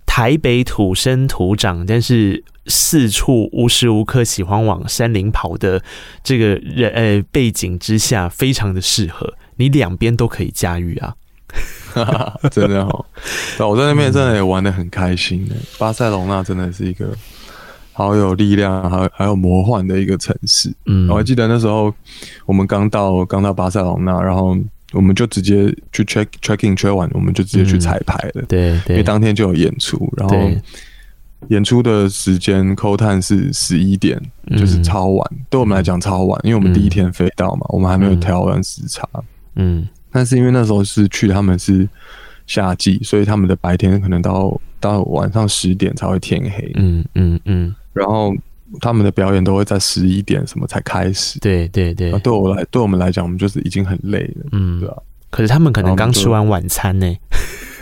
台北土生土长，但是四处无时无刻喜欢往山林跑的这个人呃背景之下，非常的适合，你两边都可以驾驭啊！真的哦，我在那边真的也玩得很开心的，巴塞隆纳真的是一个。好有力量，还有还有魔幻的一个城市。嗯，我还记得那时候我们刚到刚到巴塞隆那，然后我们就直接去 check check in check 完，我们就直接去彩排了。对、嗯、对，因为当天就有演出，然后演出的时间 call time 是十一点，就是超晚，嗯、对我们来讲超晚，因为我们第一天飞到嘛，我们还没有调完时差。嗯，但是因为那时候是去他们是夏季，所以他们的白天可能到到晚上十点才会天黑。嗯嗯嗯，然后。他们的表演都会在十一点什么才开始。对对对，对我来对我们来讲，我们就是已经很累了，嗯，对啊？可是他们可能刚吃完晚餐呢，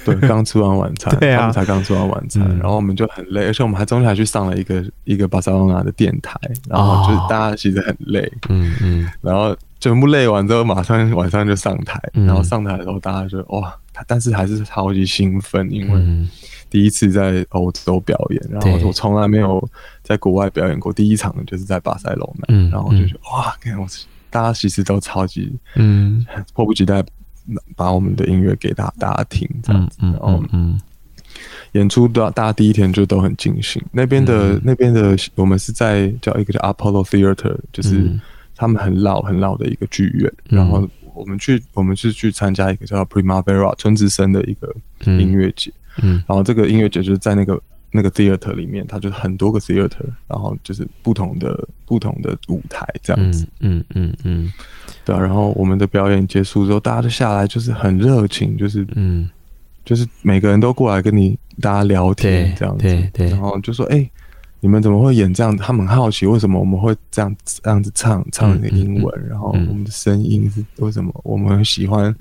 对，刚吃完晚餐，对啊，他们才刚吃完晚餐，然后我们就很累，而且我们还中间还去上了一个一个巴塞罗那的电台，然后就是大家其实很累，嗯嗯，然后全部累完之后，马上晚上就上台，然后上台的时候，大家就哇，但是还是超级兴奋，因为。第一次在欧洲表演，然后我从来没有在国外表演过。第一场就是在巴塞罗那，然后就觉得哇，看我大家其实都超级嗯，迫不及待把我们的音乐给大大家听这样子。然后嗯，演出的大家第一天就都很尽兴。那边的那边的我们是在叫一个叫 Apollo Theater，就是他们很老很老的一个剧院。然后我们去我们是去参加一个叫 Primavera 春之声的一个音乐节。嗯，然后这个音乐节就是在那个那个 theater 里面，它就是很多个 theater，然后就是不同的不同的舞台这样子。嗯嗯嗯，嗯对啊。然后我们的表演结束之后，大家都下来就是很热情，就是嗯，就是每个人都过来跟你大家聊天这样子，对对，对。然后就说哎。欸你们怎么会演这样？他们很好奇为什么我们会这样这样子唱唱英文，嗯嗯、然后我们的声音是为什么？我们很喜欢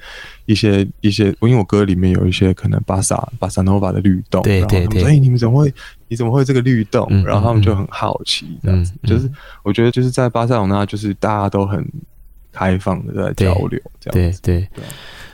一些一些，因为我歌里面有一些可能巴萨巴萨诺瓦的律动，对对对。所以、欸、你们怎么会？你怎么会这个律动？嗯、然后他们就很好奇这样子。就是我觉得就是在巴塞罗那，就是大家都很开放的在交流这样子。对对。对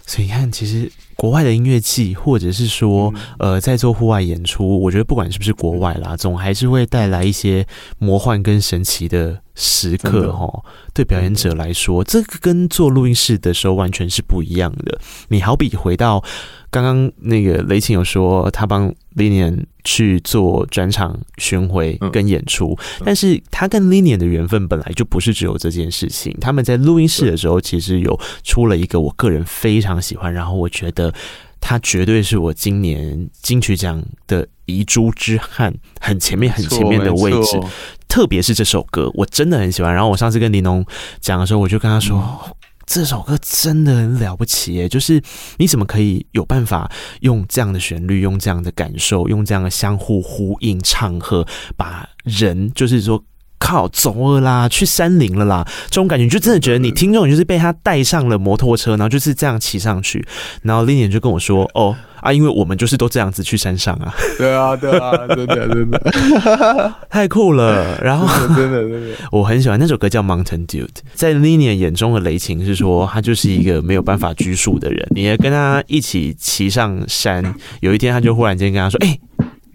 所以你看，其实国外的音乐季，或者是说，呃，在做户外演出，我觉得不管是不是国外啦，总还是会带来一些魔幻跟神奇的时刻哈。对表演者来说，这个跟做录音室的时候完全是不一样的。你好比回到。刚刚那个雷琴有说，他帮 Linian 去做专场巡回跟演出，嗯、但是他跟 Linian 的缘分本来就不是只有这件事情。他们在录音室的时候，其实有出了一个我个人非常喜欢，然后我觉得他绝对是我今年金曲奖的遗珠之憾，很前面很前面的位置。特别是这首歌，我真的很喜欢。然后我上次跟林农讲的时候，我就跟他说。嗯这首歌真的很了不起耶！就是你怎么可以有办法用这样的旋律，用这样的感受，用这样的相互呼应唱和，把人就是说。靠，走了啦，去山林了啦，这种感觉就真的觉得你听众就是被他带上了摩托车，然后就是这样骑上去，然后丽姐就跟我说：“哦啊，因为我们就是都这样子去山上啊。”对啊，对啊，真的真的 太酷了。然后真的真的，我很喜欢那首歌叫《Mountain Dude》。在 Linian 眼中的雷晴是说，他就是一个没有办法拘束的人。你也跟他一起骑上山，有一天他就忽然间跟他说：“哎，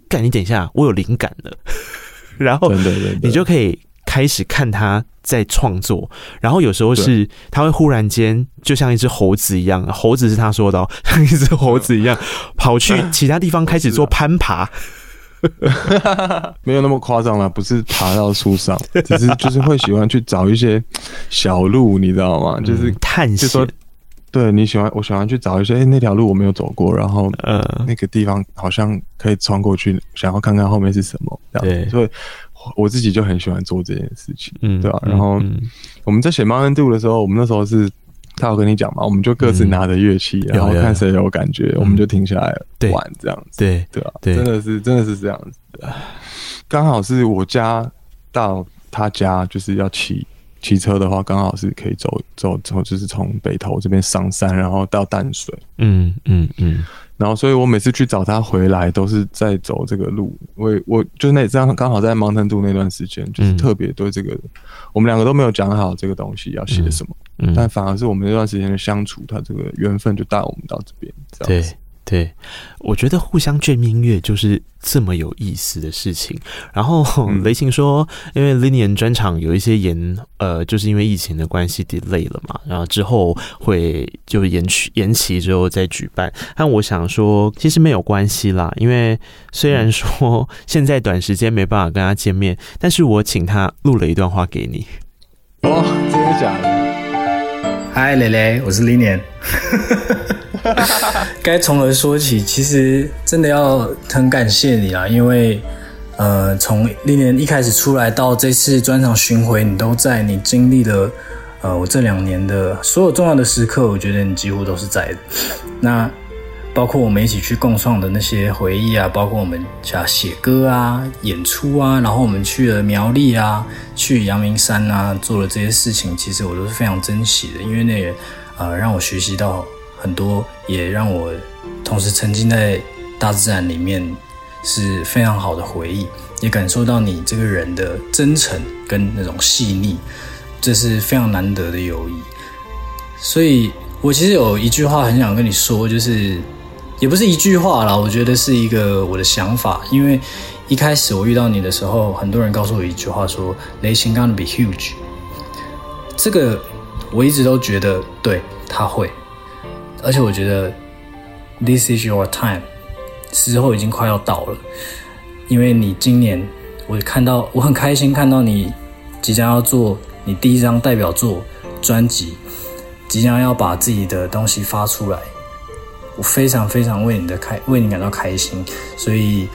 干，你等一下，我有灵感了。”然后你就可以开始看他在创作，然后有时候是他会忽然间就像一只猴子一样，猴子是他说的哦，像一只猴子一样跑去其他地方开始做 攀爬，没有那么夸张啦，不是爬到树上，只是就是会喜欢去找一些小路，你知道吗？就是探险。对，你喜欢，我喜欢去找一些，哎，那条路我没有走过，然后呃，那个地方好像可以穿过去，想要看看后面是什么。对，所以我自己就很喜欢做这件事情，嗯，对吧？然后我们在写《Mountain Dew》的时候，我们那时候是，他有跟你讲嘛，我们就各自拿着乐器，然后看谁有感觉，我们就停下来玩这样子，对对吧？真的是真的是这样子，刚好是我家到他家就是要骑。骑车的话，刚好是可以走走走，就是从北头这边上山，然后到淡水。嗯嗯嗯。然后，所以我每次去找他回来，都是在走这个路。我我就那这样刚好在 Mountain Dew 那段时间，就是特别对这个，我们两个都没有讲好这个东西要写什么，嗯，但反而是我们那段时间的相处，他这个缘分就带我们到这边，这样子。对。对，我觉得互相卷音乐就是这么有意思的事情。然后雷琴说，因为 Linian 专场有一些延，呃，就是因为疫情的关系 delay 了嘛，然后之后会就延期延期之后再举办。但我想说，其实没有关系啦，因为虽然说现在短时间没办法跟他见面，但是我请他录了一段话给你。哦，真的假的？嗨，蕾蕾，我是 Linian。该从何说起？其实真的要很感谢你啦，因为呃，从历年一开始出来到这次专场巡回，你都在，你经历了呃我这两年的所有重要的时刻，我觉得你几乎都是在的。那包括我们一起去共创的那些回忆啊，包括我们像写歌啊、演出啊，然后我们去了苗栗啊、去阳明山啊，做了这些事情，其实我都是非常珍惜的，因为那也呃让我学习到很多，也让我同时沉浸在大自然里面，是非常好的回忆，也感受到你这个人的真诚跟那种细腻，这是非常难得的友谊。所以我其实有一句话很想跟你说，就是。也不是一句话啦，我觉得是一个我的想法。因为一开始我遇到你的时候，很多人告诉我一句话说，雷擎 gonna be huge。这个我一直都觉得对，他会，而且我觉得 this is your time，时候已经快要到了。因为你今年，我看到我很开心看到你即将要做你第一张代表作专辑，即将要把自己的东西发出来。我非常非常为你的开为你感到开心，所以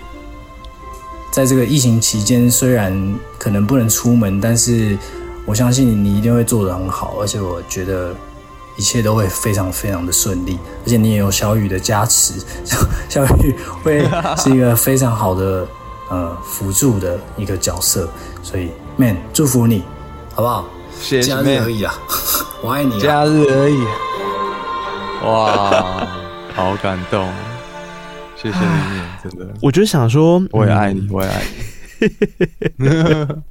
在这个疫情期间，虽然可能不能出门，但是我相信你一定会做得很好，而且我觉得一切都会非常非常的顺利，而且你也有小雨的加持，小雨会是一个非常好的呃辅助的一个角色，所以 man 祝福你，好不好？谢谢，假日而已啊，我爱你啊，假日而已，哇。好感动，谢谢你，真的。我就想说，我也爱你，我也爱你。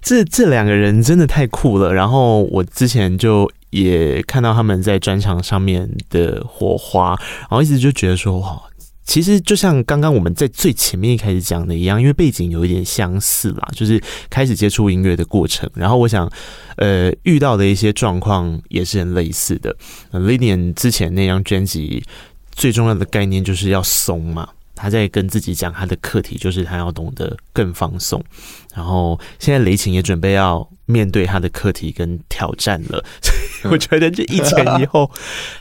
这这两个人真的太酷了。然后我之前就也看到他们在专场上面的火花，然后一直就觉得说，哇。其实就像刚刚我们在最前面一开始讲的一样，因为背景有一点相似啦，就是开始接触音乐的过程。然后我想，呃，遇到的一些状况也是很类似的。Linian 之前那张专辑最重要的概念就是要松嘛，他在跟自己讲他的课题就是他要懂得更放松。然后现在雷晴也准备要面对他的课题跟挑战了，所 以我觉得这一前一后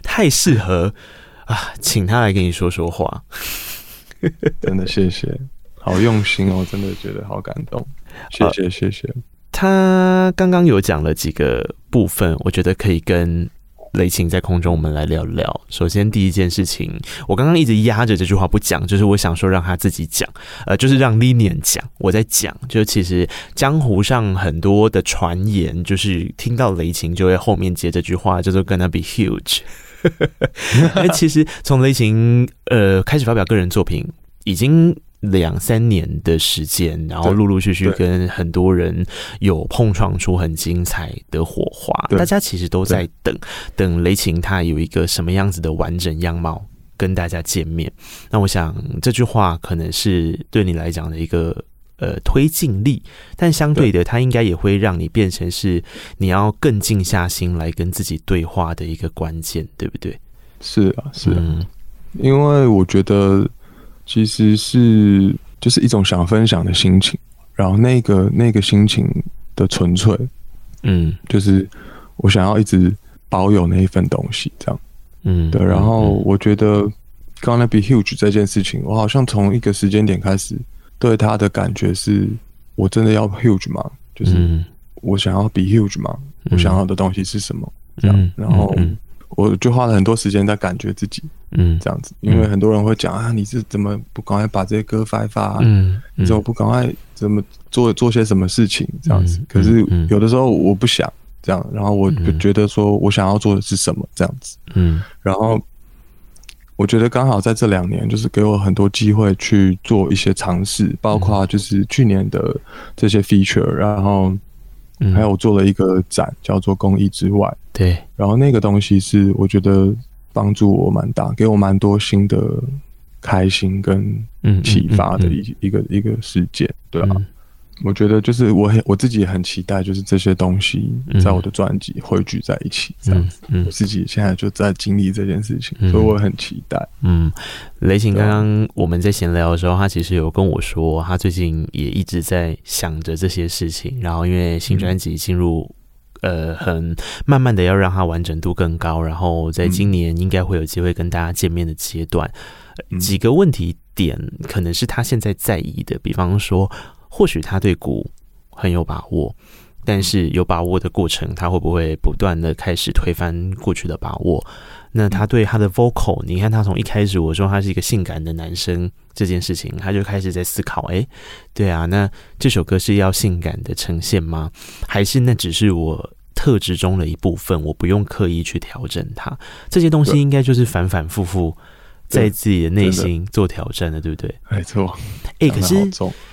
太适合。啊，请他来跟你说说话，真的谢谢，好用心哦，真的觉得好感动，谢谢谢谢。他刚刚有讲了几个部分，我觉得可以跟雷晴在空中我们来聊聊。首先第一件事情，我刚刚一直压着这句话不讲，就是我想说让他自己讲，呃，就是让 Linian 讲，我在讲。就其实江湖上很多的传言，就是听到雷晴就会后面接这句话，叫做 gonna be huge。其实从雷晴呃开始发表个人作品，已经两三年的时间，然后陆陆续续跟很多人有碰撞出很精彩的火花。大家其实都在等等雷琴他有一个什么样子的完整样貌跟大家见面。那我想这句话可能是对你来讲的一个。呃，推进力，但相对的，它应该也会让你变成是你要更静下心来跟自己对话的一个关键，对不对？是啊，是啊，嗯，因为我觉得其实是就是一种想分享的心情，然后那个那个心情的纯粹，嗯，就是我想要一直保有那一份东西，这样，嗯，对。然后我觉得 gonna be huge 这件事情，我好像从一个时间点开始。对他的感觉是，我真的要 huge 吗？就是我想要 be huge 吗？我想要的东西是什么？这样，然后我就花了很多时间在感觉自己，嗯，这样子。因为很多人会讲啊，你是怎么不赶快把这些歌发一发？嗯，你怎么不赶快怎么做做些什么事情？这样子。可是有的时候我不想这样，然后我就觉得说我想要做的是什么？这样子。嗯，然后。我觉得刚好在这两年，就是给我很多机会去做一些尝试，包括就是去年的这些 feature，然后还有我做了一个展叫做《公益之外》，对，然后那个东西是我觉得帮助我蛮大，给我蛮多新的开心跟启发的一一个一个事件，对啊。我觉得就是我很我自己也很期待，就是这些东西在我的专辑汇聚在一起这样子。嗯，我自己现在就在经历这件事情，所以我很期待。嗯，雷晴刚刚我们在闲聊的时候，他其实有跟我说，他最近也一直在想着这些事情。然后因为新专辑进入呃，很慢慢的要让它完整度更高，然后在今年应该会有机会跟大家见面的阶段，嗯、几个问题点可能是他现在在意的，比方说，或许他对股很有把握。但是有把握的过程，他会不会不断的开始推翻过去的把握？那他对他的 vocal，你看他从一开始我说他是一个性感的男生这件事情，他就开始在思考：哎，对啊，那这首歌是要性感的呈现吗？还是那只是我特质中的一部分？我不用刻意去调整它，这些东西应该就是反反复复在自己的内心做挑战的，对不对？没错。哎，可是。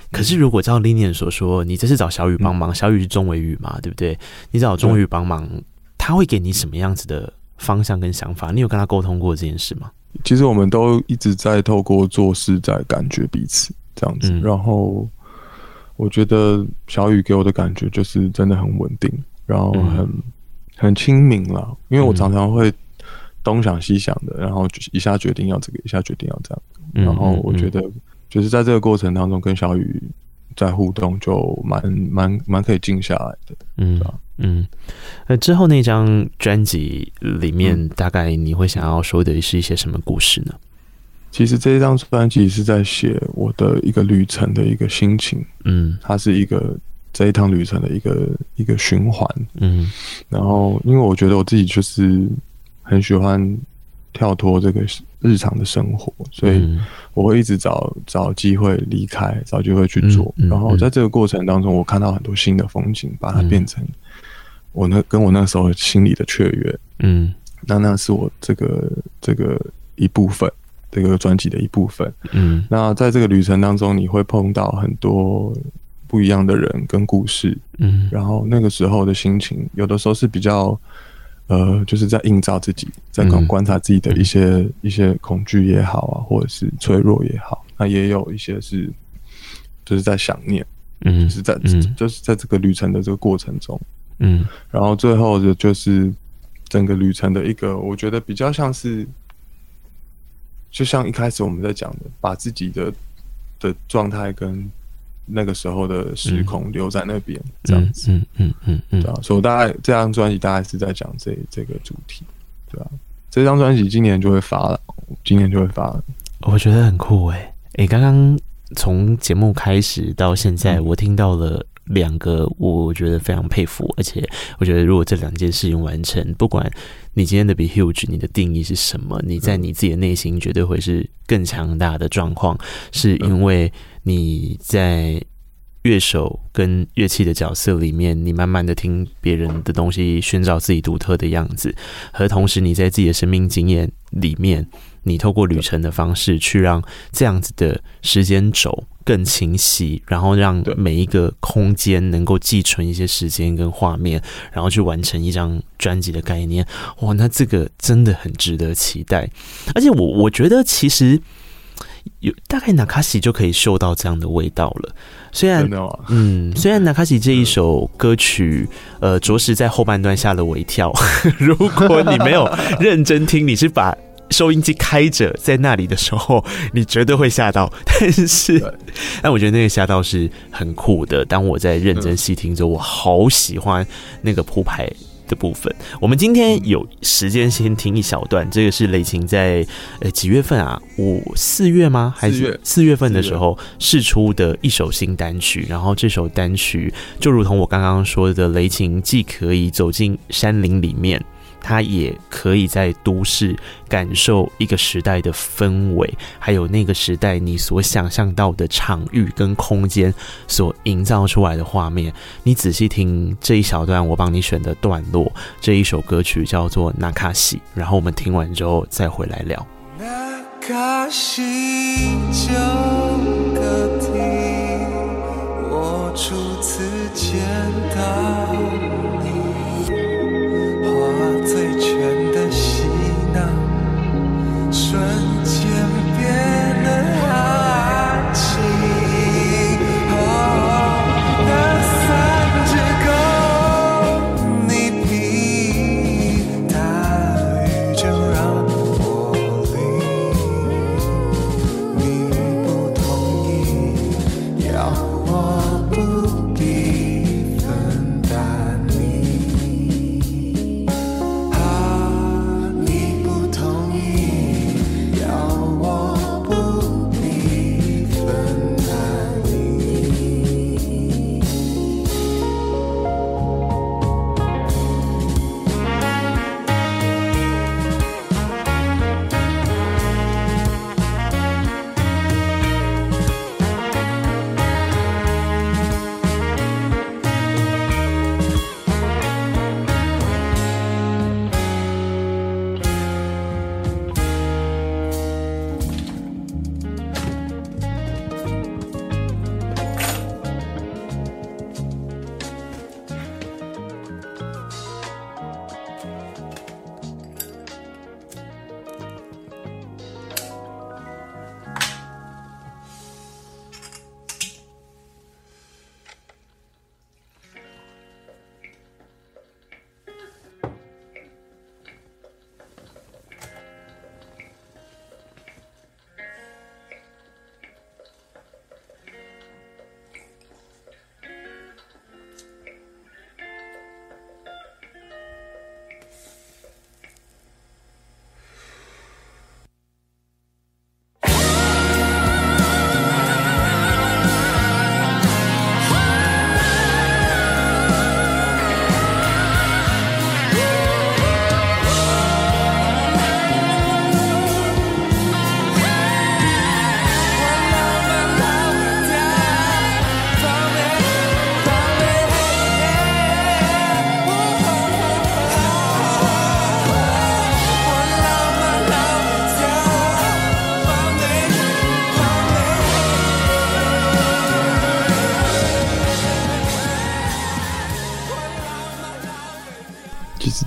可是，如果照 Linian 所说，你这是找小雨帮忙，小雨是中尾语嘛，对不对？你找中尾羽帮忙，他会给你什么样子的方向跟想法？你有跟他沟通过这件事吗？其实我们都一直在透过做事在感觉彼此这样子。嗯、然后我觉得小雨给我的感觉就是真的很稳定，然后很、嗯、很亲民了。因为我常常会东想西想的，然后一下决定要这个，一下决定要这样。然后我觉得。就是在这个过程当中，跟小雨在互动，就蛮蛮蛮可以静下来的，嗯嗯。那之后那张专辑里面，大概你会想要说的是一些什么故事呢？其实这一张专辑是在写我的一个旅程的一个心情，嗯，它是一个这一趟旅程的一个一个循环，嗯。然后，因为我觉得我自己就是很喜欢跳脱这个日常的生活，所以我会一直找找机会离开，找机会去做。然后在这个过程当中，我看到很多新的风景，把它变成我那跟我那时候心里的雀跃。嗯，那那是我这个这个一部分，这个专辑的一部分。嗯，那在这个旅程当中，你会碰到很多不一样的人跟故事。嗯，然后那个时候的心情，有的时候是比较。呃，就是在映照自己，在观观察自己的一些、嗯、一些恐惧也好啊，或者是脆弱也好，那也有一些是，就是在想念，嗯，就是在、嗯、就是在这个旅程的这个过程中，嗯，然后最后的就是整个旅程的一个，我觉得比较像是，就像一开始我们在讲的，把自己的的状态跟。那个时候的时空留在那边，这样子，嗯嗯嗯嗯，对啊，所以大概这张专辑大概是在讲这这个主题，对啊？这张专辑今年就会发了，今年就会发了。我觉得很酷诶、欸，诶，刚刚从节目开始到现在，我听到了两个，我觉得非常佩服，而且我觉得如果这两件事情完成，不管你今天的 be huge，你的定义是什么，你在你自己的内心绝对会是更强大的状况，是因为。你在乐手跟乐器的角色里面，你慢慢的听别人的东西，寻找自己独特的样子，和同时你在自己的生命经验里面，你透过旅程的方式去让这样子的时间轴更清晰，然后让每一个空间能够寄存一些时间跟画面，然后去完成一张专辑的概念。哇，那这个真的很值得期待，而且我我觉得其实。有大概 Nakashi 就可以嗅到这样的味道了。虽然，嗯，虽然 Nakashi 这一首歌曲，呃，着实在后半段吓了我一跳。如果你没有认真听，你是把收音机开着在那里的时候，你绝对会吓到。但是，但我觉得那个吓到是很酷的。当我在认真细听之后，我好喜欢那个铺排。的部分，我们今天有时间先听一小段。这个是雷琴在呃几月份啊？五四月吗？还是四月份的时候试出的一首新单曲？然后这首单曲就如同我刚刚说的，雷琴既可以走进山林里面。他也可以在都市感受一个时代的氛围，还有那个时代你所想象到的场域跟空间所营造出来的画面。你仔细听这一小段我帮你选的段落，这一首歌曲叫做《Nakashi》，然后我们听完之后再回来聊。那西九个地，我初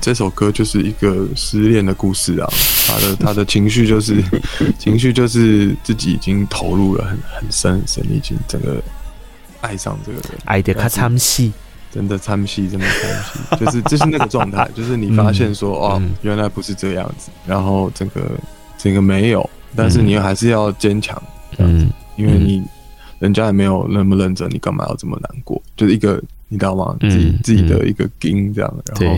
这首歌就是一个失恋的故事啊，他的他的情绪就是 情绪就是自己已经投入了很很深很深，已经整个爱上这个人，爱的他参戏，真的参戏，真的参戏，就是就是那个状态，就是你发现说、嗯、哦，原来不是这样子，然后整个整个没有，但是你还是要坚强，嗯，因为你人家也没有那么认真，你干嘛要这么难过？就是一个。你知道吗？自己、嗯、自己的一个根这样，然后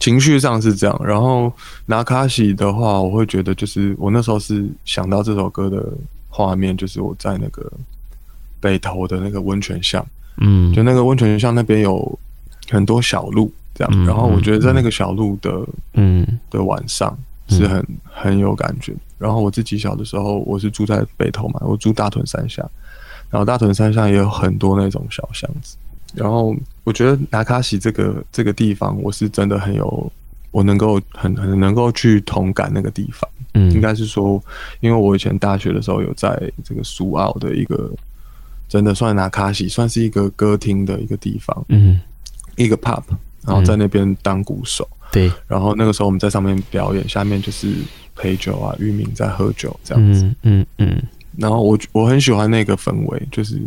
情绪上是这样。然后拿卡西的话，我会觉得就是我那时候是想到这首歌的画面，就是我在那个北投的那个温泉巷，嗯，就那个温泉巷那边有很多小路这样。嗯、然后我觉得在那个小路的嗯的晚上是很很有感觉。然后我自己小的时候，我是住在北投嘛，我住大屯山下，然后大屯山下也有很多那种小巷子。然后我觉得拿卡西这个这个地方，我是真的很有，我能够很很能够去同感那个地方。嗯，应该是说，因为我以前大学的时候有在这个苏澳的一个，真的算拿卡西，算是一个歌厅的一个地方。嗯，一个 pub，然后在那边当鼓手。对。然后那个时候我们在上面表演，下面就是陪酒啊，渔民在喝酒这样子。嗯嗯。然后我我很喜欢那个氛围，就是。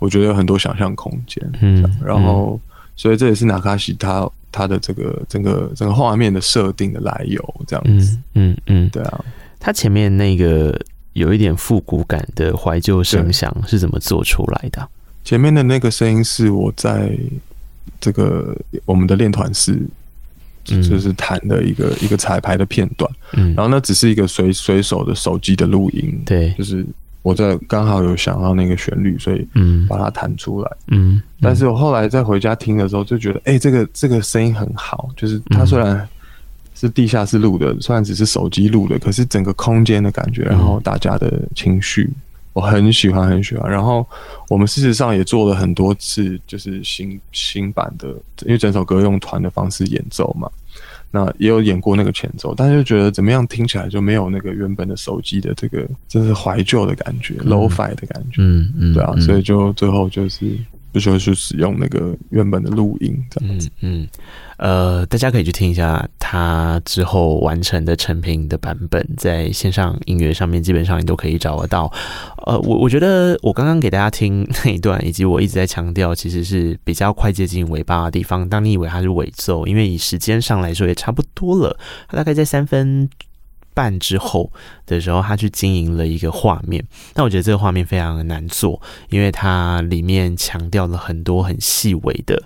我觉得有很多想象空间，嗯，然后，所以这也是纳卡西他他的这个整个整个画面的设定的来由，这样子，嗯嗯，对啊，他前面那个有一点复古感的怀旧声响是怎么做出来的？前面的那个声音是我在这个我们的练团室，就是弹的一个一个彩排的片段，嗯，然后那只是一个随随手的手机的录音，对，就是。我在刚好有想到那个旋律，所以嗯，把它弹出来。嗯，嗯，但是我后来再回家听的时候，就觉得，哎、欸，这个这个声音很好，就是它虽然是地下室录的，虽然只是手机录的，可是整个空间的感觉，然后大家的情绪，我很喜欢，很喜欢。然后我们事实上也做了很多次，就是新新版的，因为整首歌用团的方式演奏嘛。那也有演过那个前奏，但是就觉得怎么样听起来就没有那个原本的手机的这个就是怀旧的感觉，lo-fi 的感觉，嗯嗯，对啊，所以就最后就是。不需要去使用那个原本的录音这样子，嗯嗯，呃，大家可以去听一下他之后完成的成品的版本，在线上音乐上面基本上你都可以找得到。呃，我我觉得我刚刚给大家听那一段，以及我一直在强调，其实是比较快接近尾巴的地方。当你以为它是尾奏，因为以时间上来说也差不多了，它大概在三分。半之后的时候，他去经营了一个画面。但我觉得这个画面非常的难做，因为它里面强调了很多很细微的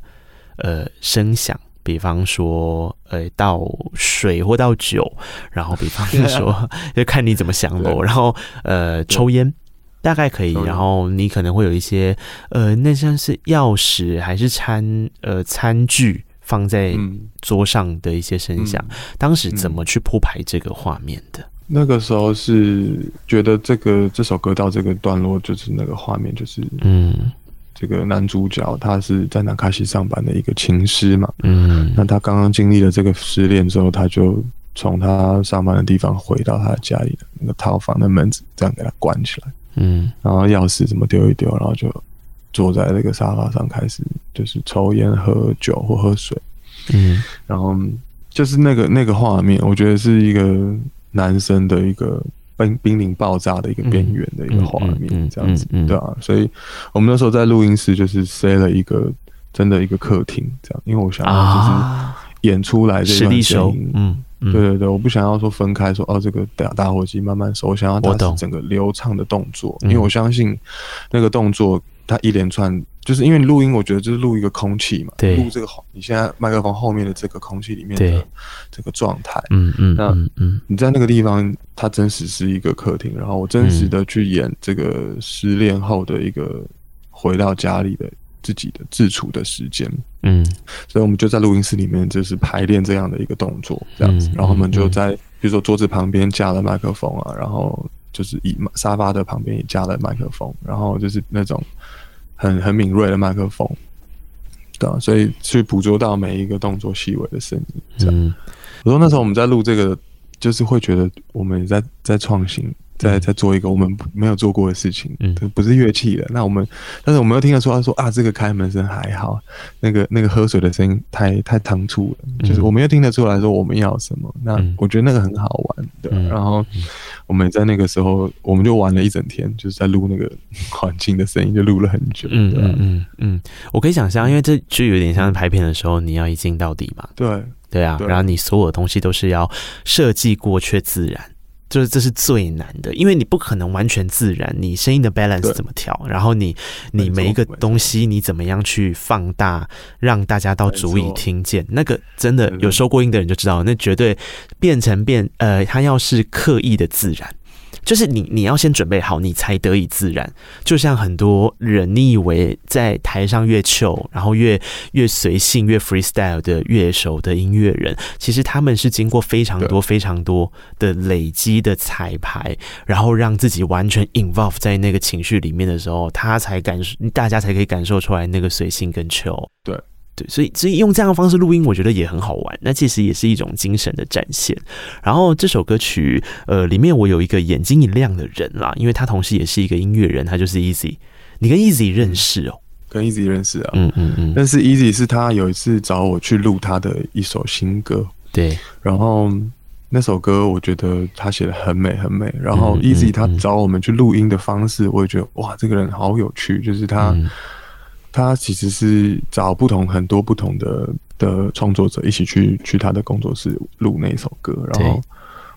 呃声响，比方说呃倒水或倒酒，然后比方说 就看你怎么想喽。然后呃抽烟大概可以，然后你可能会有一些呃那像是钥匙还是餐呃餐具。放在桌上的一些声响，当时怎么去铺排这个画面的？那个时候是觉得这个这首歌到这个段落，就是那个画面，就是嗯，这个男主角他是在南卡西上班的一个琴师嘛，嗯，那他刚刚经历了这个失恋之后，他就从他上班的地方回到他的家里的那个套房的门子，这样给他关起来，嗯，然后钥匙怎么丢一丢，然后就。坐在那个沙发上，开始就是抽烟、喝酒或喝水，嗯，然后就是那个那个画面，我觉得是一个男生的一个濒濒临爆炸的一个边缘的一个画面，这样子，对啊，所以我们那时候在录音室就是塞了一个真的一个客厅，这样，因为我想要就是演出来这段声音，嗯，对对对，我不想要说分开说哦，这个打打火机慢慢收，我想要整个流畅的动作，因为我相信那个动作。它一连串，就是因为录音，我觉得就是录一个空气嘛，录这个你现在麦克风后面的这个空气里面的这个状态，嗯嗯，那嗯，你在那个地方，它真实是一个客厅，然后我真实的去演这个失恋后的一个回到家里的自己的自处的时间，嗯，所以我们就在录音室里面就是排练这样的一个动作，这样子，然后我们就在比如说桌子旁边架了麦克风啊，然后就是椅沙发的旁边也加了麦克风，然后就是那种。很很敏锐的麦克风，对啊，所以去捕捉到每一个动作细微的声音。这样，我说那时候我们在录这个，就是会觉得我们在在创新，在在做一个我们没有做过的事情，嗯，不是乐器的。那我们，但是我们又听得出他说啊，这个开门声还好，那个那个喝水的声音太太唐突了，嗯，就是我们又听得出来说我们要什么。那我觉得那个很好玩的，嗯。然后我们在那个时候，我们就玩了一整天，就是在录那个环境的声音，就录了很久。嗯嗯嗯嗯，我可以想象，因为这就有点像是拍片的时候，你要一镜到底嘛。对对啊，然后你所有的东西都是要设计过却自然。就是这是最难的，因为你不可能完全自然，你声音的 balance 怎么调，然后你你每一个东西你怎么样去放大，让大家到足以听见，那个真的有收过音的人就知道，那绝对变成变呃，它要是刻意的自然。就是你，你要先准备好，你才得以自然。就像很多人，你以为在台上越 chill，然后越越随性、越 freestyle 的乐手的音乐人，其实他们是经过非常多、非常多的累积的彩排，然后让自己完全 involve 在那个情绪里面的时候，他才感受，大家才可以感受出来那个随性跟 chill。对。对，所以所以用这样的方式录音，我觉得也很好玩。那其实也是一种精神的展现。然后这首歌曲，呃，里面我有一个眼睛一亮的人啦，因为他同时也是一个音乐人，他就是 Easy。你跟 Easy 认识哦？跟 Easy 认识啊？嗯嗯嗯。但是 Easy 是他有一次找我去录他的一首新歌，对。然后那首歌我觉得他写的很美很美。然后 Easy 他找我们去录音的方式，我也觉得哇，这个人好有趣，就是他。嗯他其实是找不同很多不同的的创作者一起去去他的工作室录那首歌，然后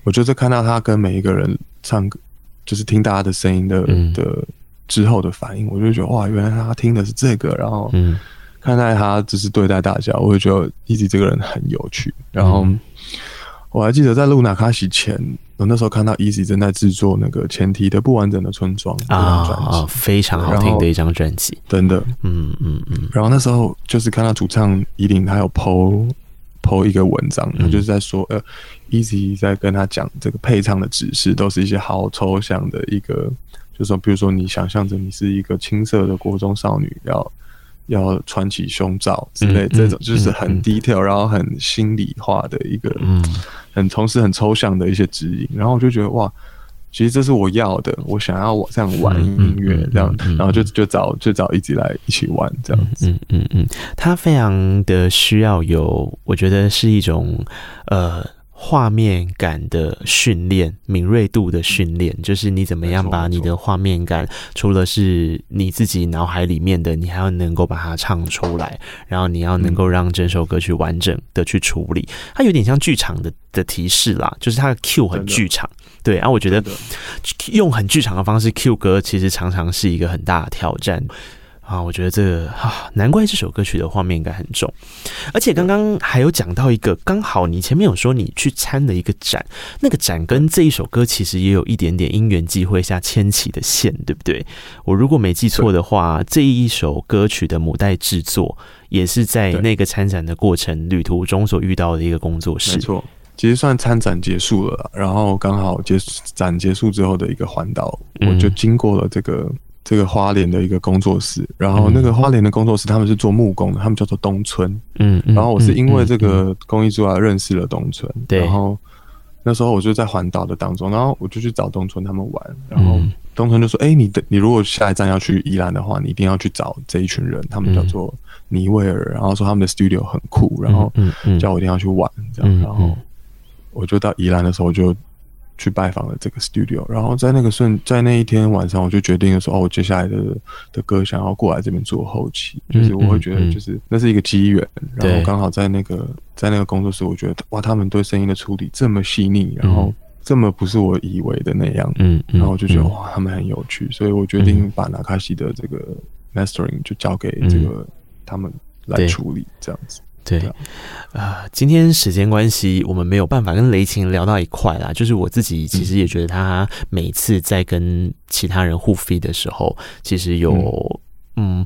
我就是看到他跟每一个人唱歌，就是听大家的声音的的之后的反应，我就觉得哇，原来他听的是这个，然后看待他只是对待大家，我就觉得 Eazy 这个人很有趣，然后。我还记得在录那卡西前，我那时候看到 Easy 正在制作那个前提的不完整的村庄啊，非常好听的一张专辑，真的，嗯嗯嗯。然后那时候就是看到主唱伊林，他有 po po 一个文章，他就是在说，呃，Easy 在跟他讲这个配唱的指示，都是一些好抽象的一个，就是说，比如说你想象着你是一个青涩的国中少女，要。要穿起胸罩之类，这种就是很 detail，然后很心理化的一个，很同时很抽象的一些指引。然后我就觉得哇，其实这是我要的，我想要我这样玩音乐这样，然后就就找就找一起来一起玩这样子。嗯嗯嗯，他非常的需要有，我觉得是一种呃。画面感的训练，敏锐度的训练，就是你怎么样把你的画面感，除了是你自己脑海里面的，你还要能够把它唱出来，然后你要能够让整首歌曲完整的去处理。它有点像剧场的的提示啦，就是它的 Q 很剧场，对。然后我觉得用很剧场的方式 Q 歌，其实常常是一个很大的挑战。啊，我觉得这个啊，难怪这首歌曲的画面感很重，而且刚刚还有讲到一个，刚好你前面有说你去参的一个展，那个展跟这一首歌其实也有一点点因缘际会下牵起的线，对不对？我如果没记错的话，这一首歌曲的母带制作也是在那个参展的过程旅途中所遇到的一个工作室。没错，其实算参展结束了，然后刚好结展结束之后的一个环岛，我就经过了这个。这个花莲的一个工作室，然后那个花莲的工作室，他们是做木工的，他们叫做东村。嗯，然后我是因为这个公益之外认识了东村。对，然后那时候我就在环岛的当中，然后我就去找东村他们玩，然后东村就说：“哎，你的你如果下一站要去宜兰的话，你一定要去找这一群人，他们叫做尼维尔，然后说他们的 studio 很酷，然后叫我一定要去玩，这样，然后我就到宜兰的时候我就。”去拜访了这个 studio，然后在那个瞬，在那一天晚上，我就决定了说，哦，我接下来的的歌想要过来这边做后期，就是我会觉得，就是那是一个机缘，然后刚好在那个在那个工作室，我觉得哇，他们对声音的处理这么细腻，然后这么不是我以为的那样，嗯，然后我就觉得哇，他们很有趣，所以我决定把那卡西的这个 mastering 就交给这个他们来处理，这样子。对，啊、呃，今天时间关系，我们没有办法跟雷晴聊到一块啦。就是我自己其实也觉得他每次在跟其他人互 feat 的时候，其实有嗯。嗯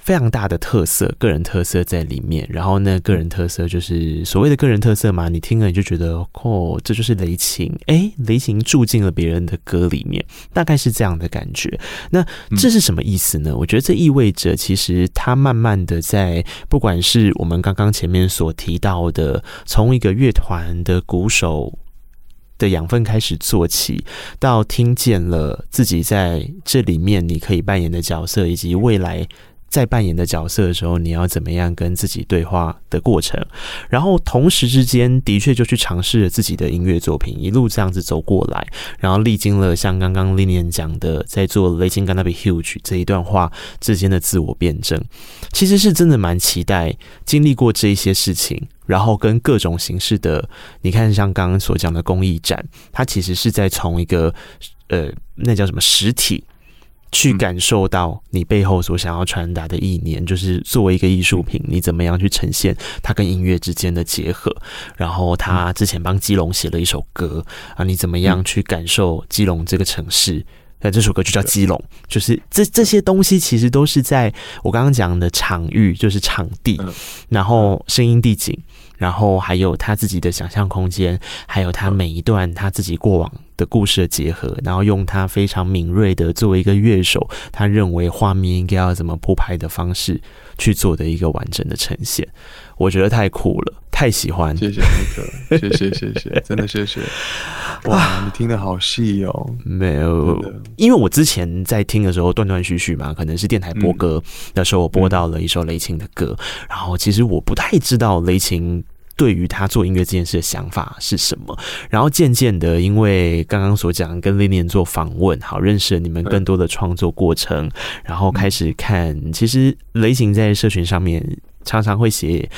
非常大的特色，个人特色在里面。然后呢，个人特色就是所谓的个人特色嘛，你听了你就觉得哦，这就是雷琴。诶，雷琴住进了别人的歌里面，大概是这样的感觉。那这是什么意思呢？我觉得这意味着，其实他慢慢的在，不管是我们刚刚前面所提到的，从一个乐团的鼓手。的养分开始做起，到听见了自己在这里面你可以扮演的角色，以及未来。在扮演的角色的时候，你要怎么样跟自己对话的过程，然后同时之间的确就去尝试了自己的音乐作品，一路这样子走过来，然后历经了像刚刚 Lilian 讲的，在做 Lating Gonna Be Huge 这一段话之间的自我辩证，其实是真的蛮期待经历过这一些事情，然后跟各种形式的，你看像刚刚所讲的公益展，它其实是在从一个呃，那叫什么实体。去感受到你背后所想要传达的意念，就是作为一个艺术品，你怎么样去呈现它跟音乐之间的结合？然后他之前帮基隆写了一首歌啊，你怎么样去感受基隆这个城市？那这首歌就叫《基隆》，就是这这些东西其实都是在我刚刚讲的场域，就是场地，然后声音地景。然后还有他自己的想象空间，还有他每一段他自己过往的故事的结合，然后用他非常敏锐的作为一个乐手，他认为画面应该要怎么铺排的方式去做的一个完整的呈现，我觉得太酷了，太喜欢。谢谢那个，谢谢谢谢，真的谢谢。哇，你听得好细哦。没有，因为我之前在听的时候断断续续嘛，可能是电台播歌那时候，我播到了一首雷琴的歌，嗯、然后其实我不太知道雷擎。对于他做音乐这件事的想法是什么？然后渐渐的，因为刚刚所讲跟 Lilin 做访问，好认识了你们更多的创作过程，然后开始看，其实雷行在社群上面常常会写。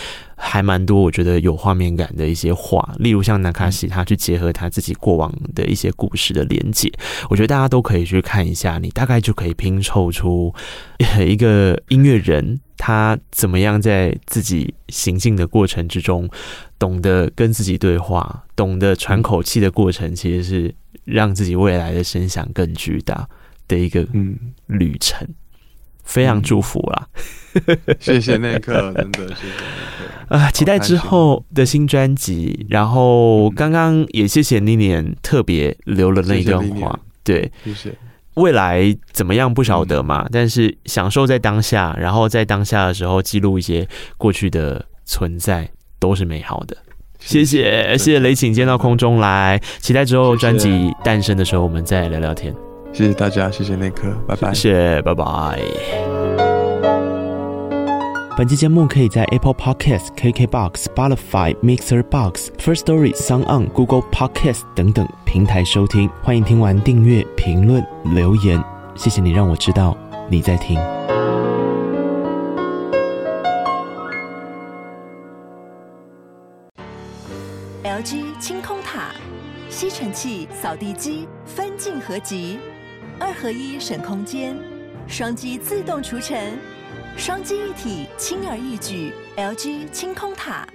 还蛮多，我觉得有画面感的一些话，例如像南卡西，他去结合他自己过往的一些故事的连接，我觉得大家都可以去看一下，你大概就可以拼凑出 一个音乐人他怎么样在自己行进的过程之中，懂得跟自己对话，懂得喘口气的过程，其实是让自己未来的声响更巨大的一个嗯旅程。非常祝福啦，谢谢那刻，真的谢谢内克啊！期待之后的新专辑。然后刚刚也谢谢 Lilian 特别留了那一段话，对，谢谢。未来怎么样不晓得嘛，但是享受在当下，然后在当下的时候记录一些过去的存在，都是美好的。谢谢，谢谢雷请见到空中来，期待之后专辑诞生的时候，我们再聊聊天。谢谢大家，谢谢内科，拜拜，谢谢，拜拜。本期节目可以在 Apple Podcast、KKBox、Spotify、Mixer Box、First Story、Sound On、Google Podcast 等等平台收听。欢迎听完订阅、评论、留言，谢谢你让我知道你在听。LG 清空塔，吸尘器、扫地机分镜合集。二合一省空间，双击自动除尘，双击一体轻而易举。LG 清空塔。